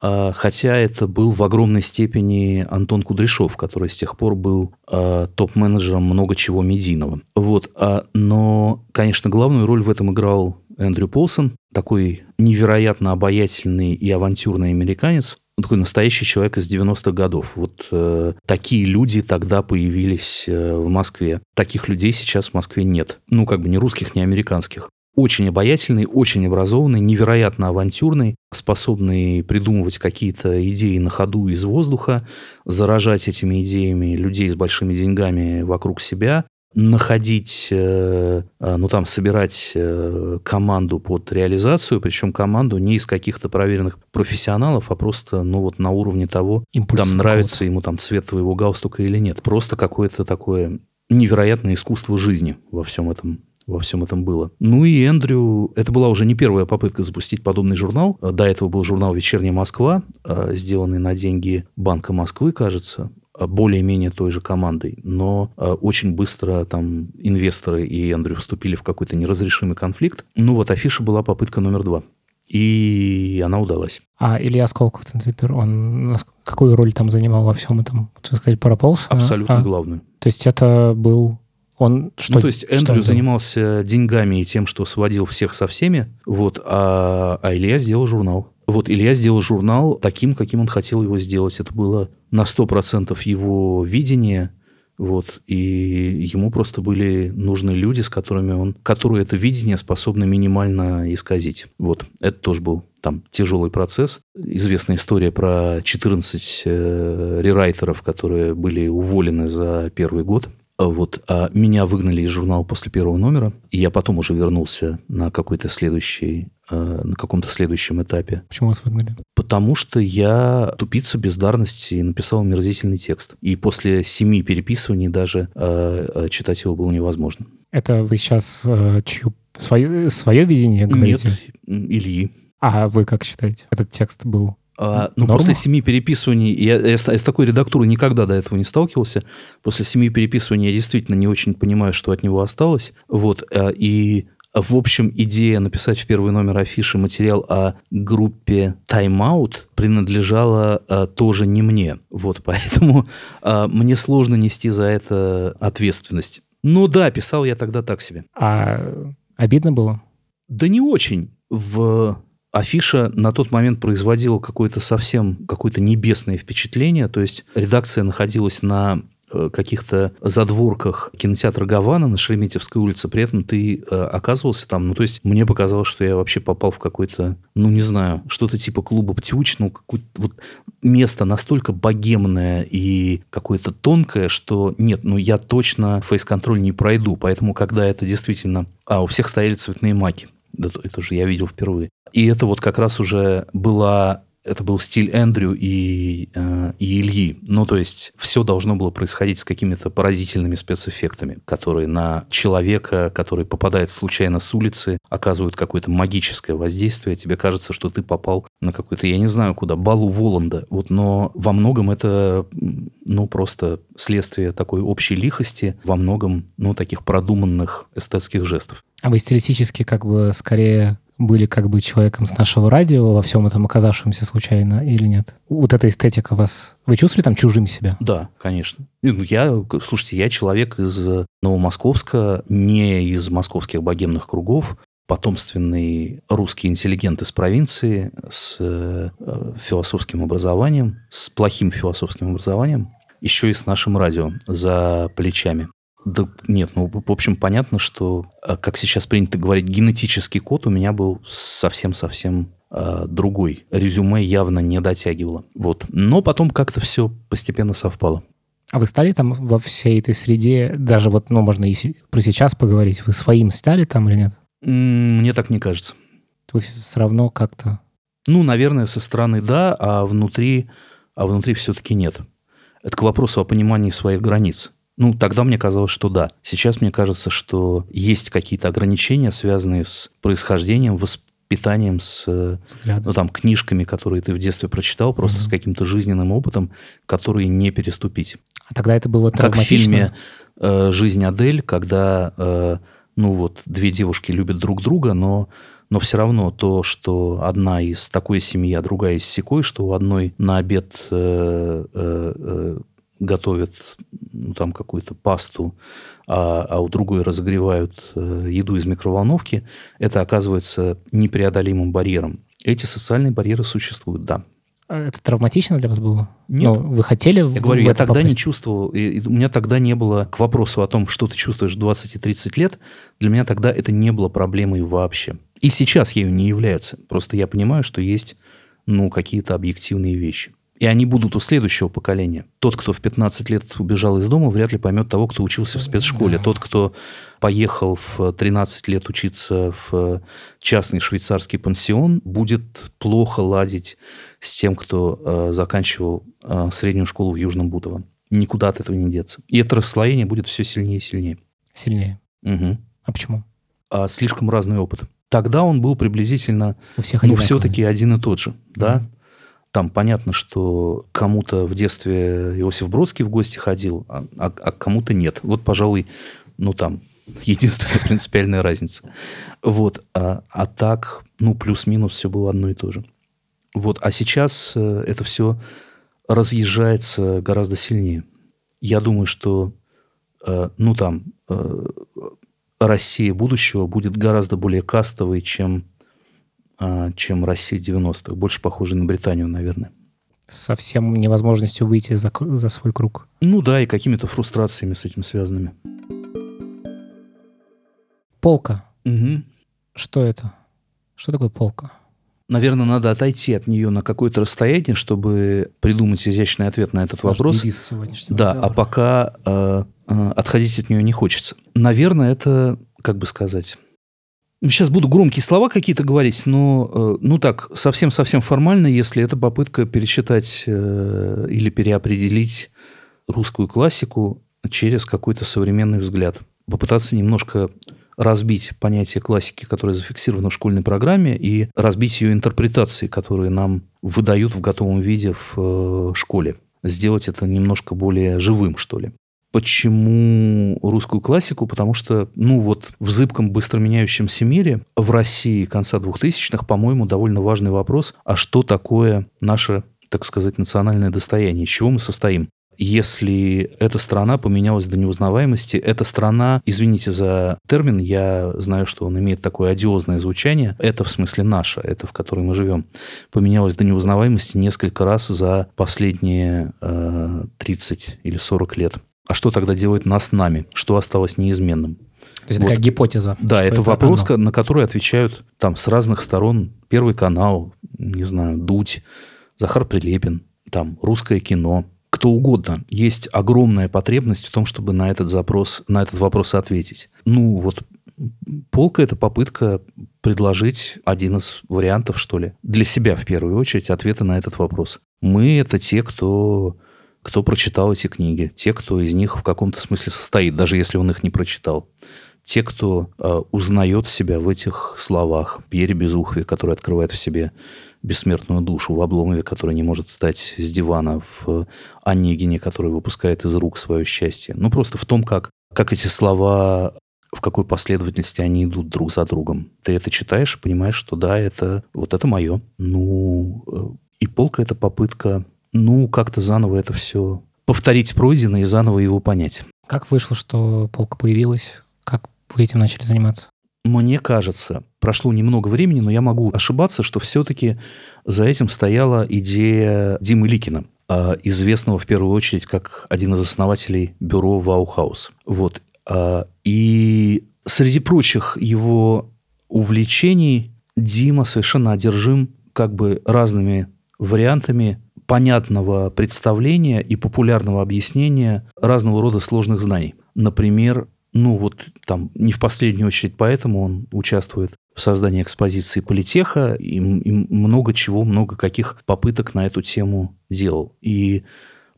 а, хотя это был в огромной степени Антон Кудряшов, который с тех пор был а, топ-менеджером много чего медийного. Вот, а, но, конечно, главную роль в этом играл Эндрю Полсон, такой невероятно обаятельный и авантюрный американец, он такой настоящий человек из 90-х годов. Вот э, такие люди тогда появились э, в Москве. Таких людей сейчас в Москве нет. Ну, как бы ни русских, ни американских. Очень обаятельный, очень образованный, невероятно авантюрный, способный придумывать какие-то идеи на ходу из воздуха, заражать этими идеями людей с большими деньгами вокруг себя, находить, э, э, ну там, собирать э, команду под реализацию, причем команду не из каких-то проверенных профессионалов, а просто, ну вот на уровне того, Импульс там нравится ему там цвет твоего галстука или нет. Просто какое-то такое невероятное искусство жизни во всем этом во всем этом было. Ну и Эндрю, это была уже не первая попытка запустить подобный журнал. До этого был журнал «Вечерняя Москва», э, сделанный на деньги Банка Москвы, кажется, более-менее той же командой. Но э, очень быстро там инвесторы и Эндрю вступили в какой-то неразрешимый конфликт. Ну вот афиша была попытка номер два. И она удалась. А Илья Сколково, Цензипер, он какую роль там занимал во всем этом? Так сказать, прополз? Абсолютно А, главную. То есть это был... Он что ну, то есть что Эндрю делал? занимался деньгами и тем, что сводил всех со всеми, вот, а, а Илья сделал журнал. Вот Илья сделал журнал таким, каким он хотел его сделать. Это было на 100% его видение, вот, и ему просто были нужны люди, с которыми он, которые это видение способны минимально исказить. Вот, это тоже был там тяжелый процесс. Известная история про 14 э, рерайтеров, которые были уволены за первый год. Вот, а меня выгнали из журнала после первого номера, и я потом уже вернулся на какой-то следующий на каком-то следующем этапе. Почему вас выгнали? Потому что я тупица бездарности написал мерзительный текст. И после семи переписываний даже э, э, читать его было невозможно. Это вы сейчас э, чью, свое, свое видение говорите? Нет, Ильи. А вы как считаете? Этот текст был а, ну, Норма? после семи переписываний, я, я, я с такой редактурой никогда до этого не сталкивался. После семи переписываний я действительно не очень понимаю, что от него осталось. Вот, а, и в общем, идея написать в первый номер афиши материал о группе Out принадлежала а, тоже не мне. Вот, поэтому а, мне сложно нести за это ответственность. Ну да, писал я тогда так себе. А обидно было? Да не очень. В Афиша на тот момент производила какое-то совсем какое-то небесное впечатление, то есть редакция находилась на каких-то задворках кинотеатра Гавана на Шереметьевской улице, при этом ты э, оказывался там, ну, то есть мне показалось, что я вообще попал в какой-то, ну, не знаю, что-то типа клуба Птюч, ну, какое-то вот место настолько богемное и какое-то тонкое, что нет, ну, я точно фейс-контроль не пройду, поэтому, когда это действительно... А, у всех стояли цветные маки, да, это же я видел впервые. И это вот как раз уже была это был стиль Эндрю и, э, и Ильи. Ну, то есть все должно было происходить с какими-то поразительными спецэффектами, которые на человека, который попадает случайно с улицы, оказывают какое-то магическое воздействие. Тебе кажется, что ты попал на какой-то, я не знаю куда, балу Воланда. Вот, но во многом это, ну, просто следствие такой общей лихости, во многом, ну, таких продуманных эстетских жестов. А вы стилистически как бы скорее были как бы человеком с нашего радио во всем этом оказавшемся случайно или нет? Вот эта эстетика вас... Вы чувствовали там чужим себя? Да, конечно. Ну, я, слушайте, я человек из Новомосковска, не из московских богемных кругов, потомственный русский интеллигент из провинции с э, философским образованием, с плохим философским образованием, еще и с нашим радио за плечами. Да нет, ну, в общем, понятно, что, э, как сейчас принято говорить, генетический код у меня был совсем-совсем э, другой. Резюме явно не дотягивало. Вот. Но потом как-то все постепенно совпало. А вы стали там во всей этой среде, даже вот, ну, можно и про сейчас поговорить, вы своим стали там или нет? Мне так не кажется. Вы все равно как-то... Ну, наверное, со стороны да, а внутри, а внутри все-таки нет. Это к вопросу о понимании своих границ. Ну, тогда мне казалось, что да. Сейчас мне кажется, что есть какие-то ограничения, связанные с происхождением, воспитанием, с ну, там, книжками, которые ты в детстве прочитал, просто угу. с каким-то жизненным опытом, который не переступить. А тогда это было Как в фильме э, «Жизнь Адель», когда, э, ну вот, две девушки любят друг друга, но но все равно то, что одна из такой семьи, а другая из секой, что у одной на обед э, э, э готовят ну, там какую-то пасту, а, а у другой разогревают э, еду из микроволновки, это оказывается непреодолимым барьером. Эти социальные барьеры существуют, да. А это травматично для вас было? Нет. Ну, вы хотели Я говорю, я тогда попасть? не чувствовал, и, и у меня тогда не было к вопросу о том, что ты чувствуешь в 20 и 30 лет, для меня тогда это не было проблемой вообще. И сейчас ею не является. Просто я понимаю, что есть ну, какие-то объективные вещи. И они будут у следующего поколения. Тот, кто в 15 лет убежал из дома, вряд ли поймет того, кто учился в спецшколе. Да. Тот, кто поехал в 13 лет учиться в частный швейцарский пансион, будет плохо ладить с тем, кто э, заканчивал э, среднюю школу в Южном Бутово. Никуда от этого не деться. И это расслоение будет все сильнее и сильнее. Сильнее? Угу. А почему? А, слишком разный опыт. Тогда он был приблизительно, У всех ну, все-таки один и тот же, да. Mm. Там понятно, что кому-то в детстве Иосиф Бродский в гости ходил, а, а, а кому-то нет. Вот, пожалуй, ну там единственная принципиальная разница. Вот. А, а так, ну, плюс-минус все было одно и то же. Вот. А сейчас э, это все разъезжается гораздо сильнее. Я думаю, что, э, ну, там, э, Россия будущего будет гораздо более кастовой, чем чем Россия 90-х. Больше похоже на Британию, наверное. Совсем невозможностью выйти за, за свой круг. Ну да, и какими-то фрустрациями с этим связанными. Полка. Угу. Что это? Что такое полка? Наверное, надо отойти от нее на какое-то расстояние, чтобы придумать изящный ответ на этот Ваш вопрос. Да, разговора. а пока э, э, отходить от нее не хочется. Наверное, это, как бы сказать, Сейчас буду громкие слова какие-то говорить, но, э, ну так, совсем-совсем формально, если это попытка пересчитать э, или переопределить русскую классику через какой-то современный взгляд. Попытаться немножко разбить понятие классики, которое зафиксировано в школьной программе, и разбить ее интерпретации, которые нам выдают в готовом виде в э, школе. Сделать это немножко более живым, что ли. Почему русскую классику? Потому что, ну вот, в зыбком, быстро меняющемся мире в России конца 2000-х, по-моему, довольно важный вопрос, а что такое наше, так сказать, национальное достояние, из чего мы состоим? Если эта страна поменялась до неузнаваемости, эта страна, извините за термин, я знаю, что он имеет такое одиозное звучание, это в смысле наша, это в которой мы живем, поменялась до неузнаваемости несколько раз за последние э, 30 или 40 лет. А что тогда делает нас нами? Что осталось неизменным? То есть вот. это как гипотеза. Да, это, это вопрос, оно. на который отвечают там с разных сторон. Первый канал, не знаю, Дудь, Захар Прилепин, там русское кино, кто угодно. Есть огромная потребность в том, чтобы на этот запрос, на этот вопрос ответить. Ну, вот полка – это попытка предложить один из вариантов, что ли, для себя в первую очередь ответа на этот вопрос. Мы – это те, кто кто прочитал эти книги, те, кто из них в каком-то смысле состоит, даже если он их не прочитал. Те, кто э, узнает себя в этих словах. Пьере Безухове, который открывает в себе бессмертную душу, в Обломове, который не может встать с дивана, в Онегине, который выпускает из рук свое счастье. Ну, просто в том, как, как эти слова в какой последовательности они идут друг за другом. Ты это читаешь, понимаешь, что да, это вот это мое. Ну, э, и полка – это попытка ну, как-то заново это все повторить пройденное и заново его понять. Как вышло, что полка появилась? Как вы этим начали заниматься? Мне кажется, прошло немного времени, но я могу ошибаться, что все-таки за этим стояла идея Димы Ликина, а, известного в первую очередь как один из основателей бюро Ваухаус. Вот. А, и среди прочих его увлечений Дима совершенно одержим как бы разными вариантами понятного представления и популярного объяснения разного рода сложных знаний. Например, ну вот там не в последнюю очередь поэтому он участвует в создании экспозиции политеха и, и много чего, много каких попыток на эту тему делал. И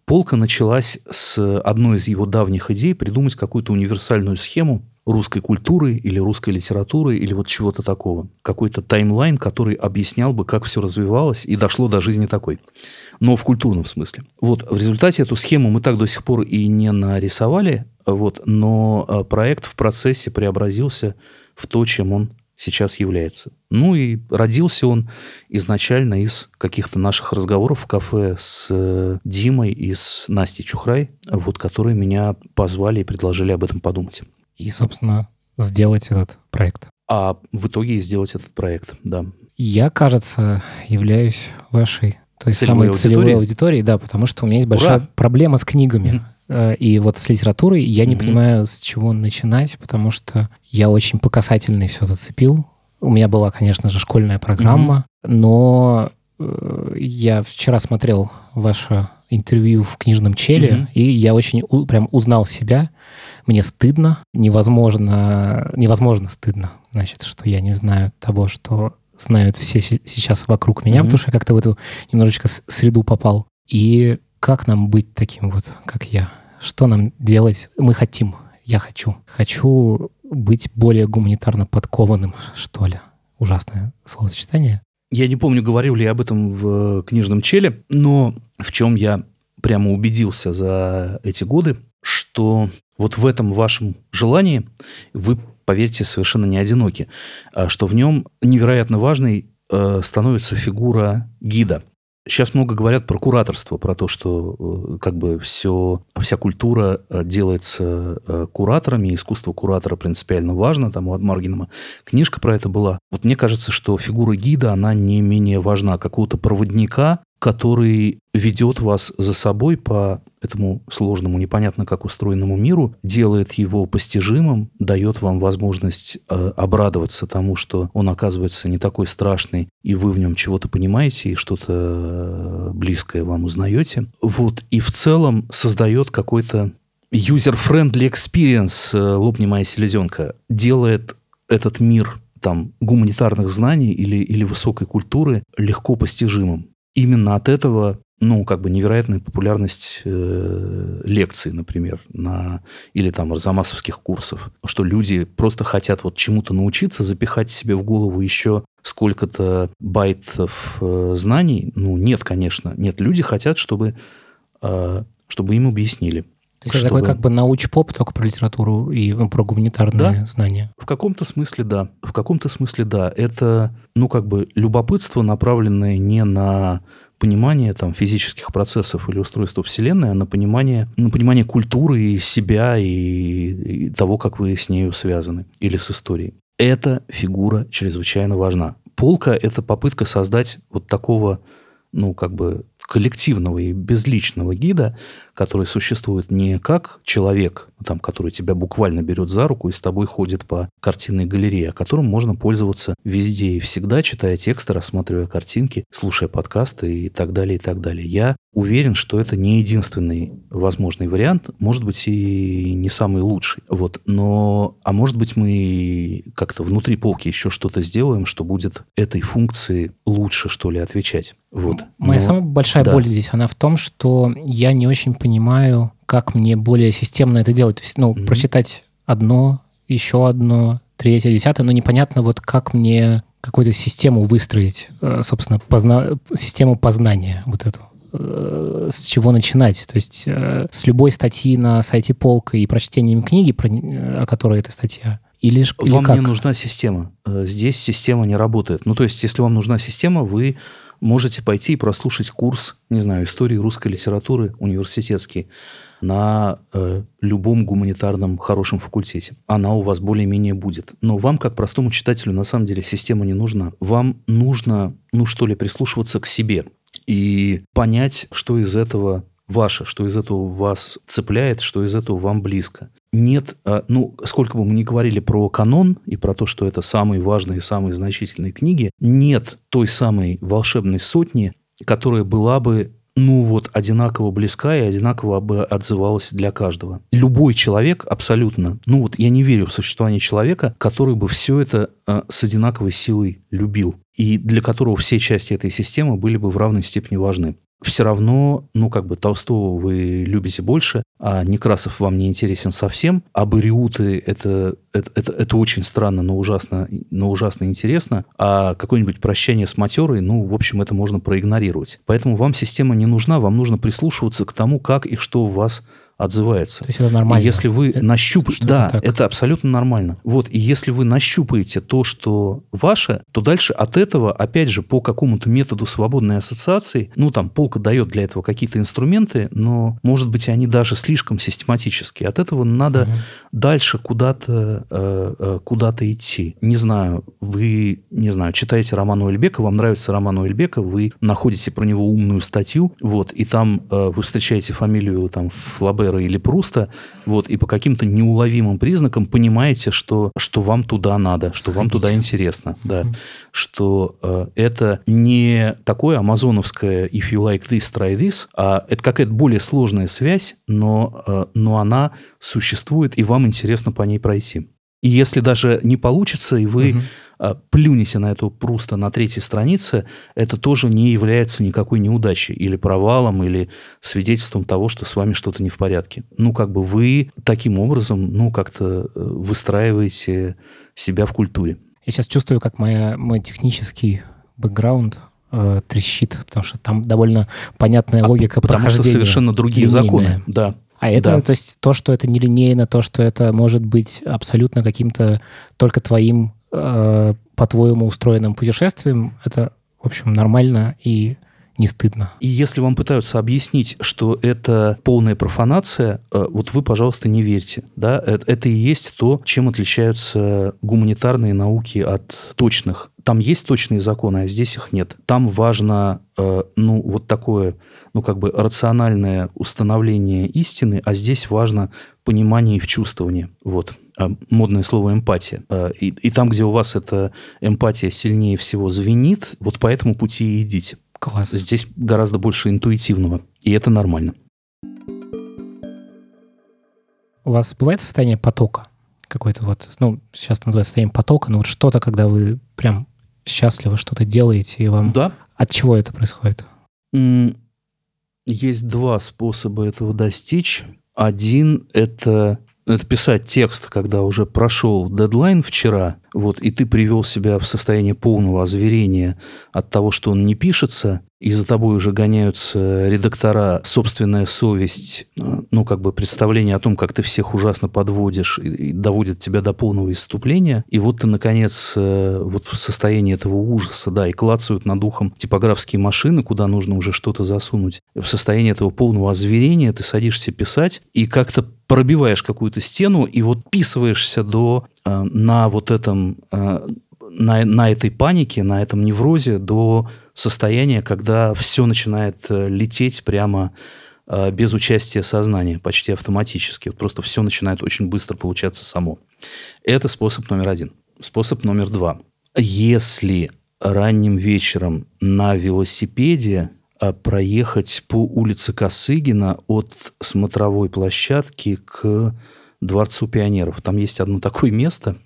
полка началась с одной из его давних идей придумать какую-то универсальную схему русской культуры или русской литературы или вот чего-то такого. Какой-то таймлайн, который объяснял бы, как все развивалось и дошло до жизни такой. Но в культурном смысле. Вот, в результате эту схему мы так до сих пор и не нарисовали, вот, но а, проект в процессе преобразился в то, чем он сейчас является. Ну и родился он изначально из каких-то наших разговоров в кафе с э, Димой и с Настей Чухрай, вот, которые меня позвали и предложили об этом подумать и, собственно, сделать этот проект. А в итоге сделать этот проект, да. Я, кажется, являюсь вашей той целевой самой аудитории? целевой аудиторией, да, потому что у меня есть большая Ура! проблема с книгами. Mm-hmm. И вот с литературой я mm-hmm. не понимаю, с чего начинать, потому что я очень по касательной все зацепил. У меня была, конечно же, школьная программа, mm-hmm. но э, я вчера смотрел ваше интервью в книжном челе, mm-hmm. и я очень у, прям узнал себя. Мне стыдно, невозможно, невозможно стыдно, значит, что я не знаю того, что знают все сейчас вокруг меня, mm-hmm. потому что я как-то в эту немножечко среду попал. И как нам быть таким вот, как я? Что нам делать? Мы хотим, я хочу. Хочу быть более гуманитарно подкованным, что ли. Ужасное словосочетание. Я не помню, говорил ли я об этом в книжном челе, но в чем я прямо убедился за эти годы, что вот в этом вашем желании вы, поверьте, совершенно не одиноки, а что в нем невероятно важной э, становится фигура гида. Сейчас много говорят про кураторство, про то, что э, как бы все, вся культура э, делается кураторами, искусство куратора принципиально важно, там у Маргинова книжка про это была. Вот мне кажется, что фигура гида, она не менее важна, какого-то проводника, который ведет вас за собой по этому сложному, непонятно как устроенному миру, делает его постижимым, дает вам возможность э, обрадоваться тому, что он оказывается не такой страшный, и вы в нем чего-то понимаете, и что-то э, близкое вам узнаете. Вот, и в целом создает какой-то user-friendly experience, э, лопни моя селезенка, делает этот мир там гуманитарных знаний или, или высокой культуры легко постижимым. Именно от этого ну, как бы невероятная популярность э, лекций, например, на, или там арзамасовских курсов, что люди просто хотят вот чему-то научиться, запихать себе в голову еще сколько-то байтов э, знаний. Ну, нет, конечно, нет. Люди хотят, чтобы, э, чтобы им объяснили. То есть чтобы... это такой как бы науч-поп, только про литературу и ну, про гуманитарные да? знания. В каком-то смысле да. В каком-то смысле да. Это, ну, как бы любопытство, направленное не на понимание там, физических процессов или устройства Вселенной, а на понимание, на понимание культуры и себя и, и того, как вы с нею связаны или с историей. Эта фигура чрезвычайно важна. Полка – это попытка создать вот такого, ну, как бы коллективного и безличного гида, который существует не как человек, там, который тебя буквально берет за руку и с тобой ходит по картинной галерее, а которым можно пользоваться везде и всегда, читая тексты, рассматривая картинки, слушая подкасты и так далее, и так далее. Я уверен, что это не единственный возможный вариант, может быть, и не самый лучший. Вот. Но, а может быть, мы как-то внутри полки еще что-то сделаем, что будет этой функции лучше, что ли, отвечать. Вот. Моя Но, самая большая да. боль здесь, она в том, что я не очень понимаю, как мне более системно это делать. То есть, ну, mm-hmm. прочитать одно, еще одно, третье, десятое, но непонятно вот как мне какую-то систему выстроить, э, собственно, позна... систему познания вот эту э, с чего начинать. То есть э, с любой статьи на сайте Полка и прочтением книги, о которой эта статья, или, или вам как? не нужна система. Здесь система не работает. Ну, то есть, если вам нужна система, вы можете пойти и прослушать курс, не знаю, истории русской литературы университетский на э, любом гуманитарном хорошем факультете. Она у вас более-менее будет. Но вам, как простому читателю, на самом деле система не нужна. Вам нужно, ну что ли, прислушиваться к себе и понять, что из этого ваше, что из этого вас цепляет, что из этого вам близко. Нет, а, ну, сколько бы мы ни говорили про канон и про то, что это самые важные, самые значительные книги, нет той самой волшебной сотни, которая была бы ну вот, одинаково близка и одинаково бы отзывалась для каждого. Любой человек абсолютно, ну вот я не верю в существование человека, который бы все это э, с одинаковой силой любил и для которого все части этой системы были бы в равной степени важны все равно, ну, как бы Толстого вы любите больше, а Некрасов вам не интересен совсем, а Бариуты это, это, это, это очень странно, но ужасно, но ужасно интересно, а какое-нибудь прощание с матерой, ну, в общем, это можно проигнорировать. Поэтому вам система не нужна, вам нужно прислушиваться к тому, как и что вас отзывается. То есть это нормально. И если вы нащупаете... Да, так. это абсолютно нормально. Вот, и если вы нащупаете то, что ваше, то дальше от этого, опять же, по какому-то методу свободной ассоциации, ну, там, полка дает для этого какие-то инструменты, но, может быть, они даже слишком систематические. От этого надо угу. дальше куда-то э, э, куда-то идти. Не знаю, вы, не знаю, читаете роман Уэльбека, вам нравится роман Уэльбека, вы находите про него умную статью, вот, и там э, вы встречаете фамилию там Флабе Флабера или Пруста, вот, и по каким-то неуловимым признакам понимаете, что, что вам туда надо, что Сходите. вам туда интересно, да, mm-hmm. что э, это не такое амазоновское if you like this, try this, а это какая-то более сложная связь, но, э, но она существует, и вам интересно по ней пройти. И если даже не получится, и вы угу. плюнете на эту Пруста на третьей странице, это тоже не является никакой неудачей или провалом, или свидетельством того, что с вами что-то не в порядке. Ну, как бы вы таким образом, ну, как-то э, выстраиваете себя в культуре. Я сейчас чувствую, как моя, мой технический бэкграунд э, трещит, потому что там довольно понятная а логика Потому что совершенно другие линейная. законы. Да, а это, да. то есть, то, что это нелинейно, то, что это может быть абсолютно каким-то только твоим, э, по-твоему, устроенным путешествием, это, в общем, нормально и не стыдно. И если вам пытаются объяснить, что это полная профанация, э, вот вы, пожалуйста, не верьте. Да? Э, это и есть то, чем отличаются гуманитарные науки от точных. Там есть точные законы, а здесь их нет. Там важно, э, ну, вот такое, ну, как бы рациональное установление истины, а здесь важно понимание и вчувствование. Вот модное слово эмпатия. И, и там, где у вас эта эмпатия сильнее всего звенит, вот по этому пути и идите. Класс. Здесь гораздо больше интуитивного, и это нормально. У вас бывает состояние потока? какой-то вот, ну, сейчас называется состоянием потока, но вот что-то, когда вы прям счастливо что-то делаете, и вам... Да. От чего это происходит? Есть два способа этого достичь. Один – это это писать текст, когда уже прошел дедлайн вчера, вот, и ты привел себя в состояние полного озверения от того, что он не пишется, и за тобой уже гоняются редактора, собственная совесть, ну, как бы представление о том, как ты всех ужасно подводишь и, и доводит тебя до полного исступления. И вот ты, наконец, э, вот в состоянии этого ужаса, да, и клацают над ухом типографские машины, куда нужно уже что-то засунуть. В состоянии этого полного озверения ты садишься писать и как-то пробиваешь какую-то стену и вот писываешься до, э, на вот этом, э, на, на этой панике, на этом неврозе до состояния, когда все начинает э, лететь прямо э, без участия сознания, почти автоматически. Вот просто все начинает очень быстро получаться само. Это способ номер один. Способ номер два. Если ранним вечером на велосипеде а проехать по улице Косыгина от смотровой площадки к Дворцу пионеров. Там есть одно такое место,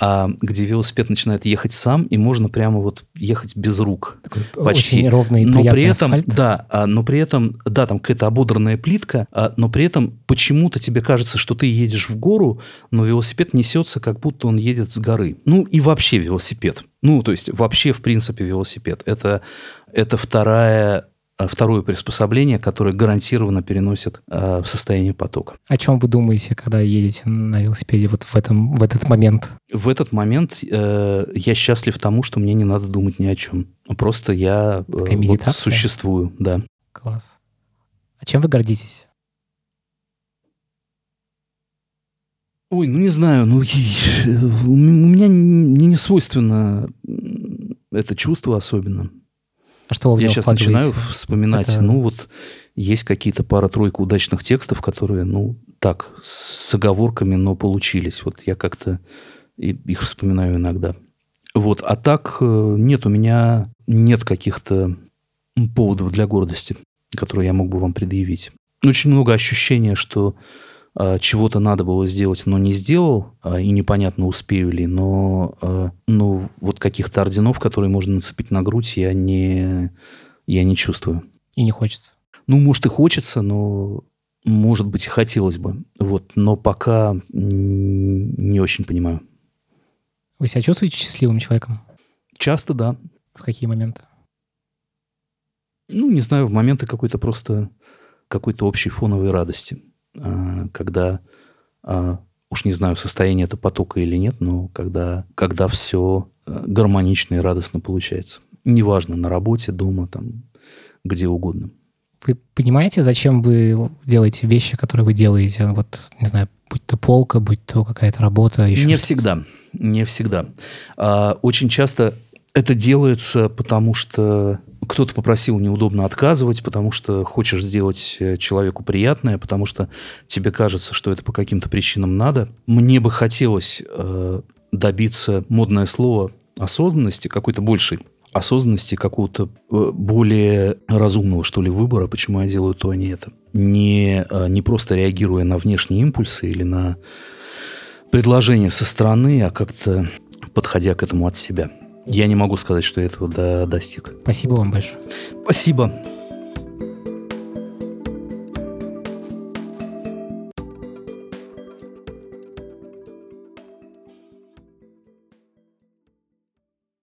а, где велосипед начинает ехать сам, и можно прямо вот ехать без рук. Такой почти. Очень ровный, но при этом, асфальт. Да, а, но при этом, да, там какая-то ободранная плитка, а, но при этом почему-то тебе кажется, что ты едешь в гору, но велосипед несется, как будто он едет с горы. Ну и вообще велосипед. Ну, то есть вообще, в принципе, велосипед. Это, это вторая второе приспособление, которое гарантированно переносит э, в состояние потока. О чем вы думаете, когда едете на велосипеде вот в, этом, в этот момент? В этот момент э, я счастлив тому, что мне не надо думать ни о чем. Просто я э, вот существую, да. Класс. А чем вы гордитесь? Ой, ну не знаю, ну у меня мне не свойственно это чувство особенно. А что вы Я сейчас начинаю вспоминать, Это... ну вот есть какие-то пара-тройка удачных текстов, которые, ну, так, с оговорками, но получились. Вот я как-то их вспоминаю иногда. Вот, а так э, нет, у меня нет каких-то поводов для гордости, которые я мог бы вам предъявить. Очень много ощущения, что чего-то надо было сделать, но не сделал, а, и непонятно, успею ли, но а, ну, вот каких-то орденов, которые можно нацепить на грудь, я не, я не чувствую. И не хочется? Ну, может, и хочется, но, может быть, и хотелось бы. Вот, но пока не очень понимаю. Вы себя чувствуете счастливым человеком? Часто, да. В какие моменты? Ну, не знаю, в моменты какой-то просто какой-то общей фоновой радости. А, когда, а, уж не знаю, состояние это потока или нет, но когда, когда все а, гармонично и радостно получается. Неважно, на работе, дома, там, где угодно. Вы понимаете, зачем вы делаете вещи, которые вы делаете? Вот, не знаю, будь то полка, будь то какая-то работа. Еще не всегда, не всегда. Очень часто это делается, потому что кто-то попросил неудобно отказывать, потому что хочешь сделать э, человеку приятное, потому что тебе кажется, что это по каким-то причинам надо. Мне бы хотелось э, добиться модное слово осознанности, какой-то большей осознанности, какого-то э, более разумного, что ли, выбора, почему я делаю то, а не это. Не, э, не просто реагируя на внешние импульсы или на предложения со стороны, а как-то подходя к этому от себя. Я не могу сказать, что я этого до достиг. Спасибо вам большое. Спасибо.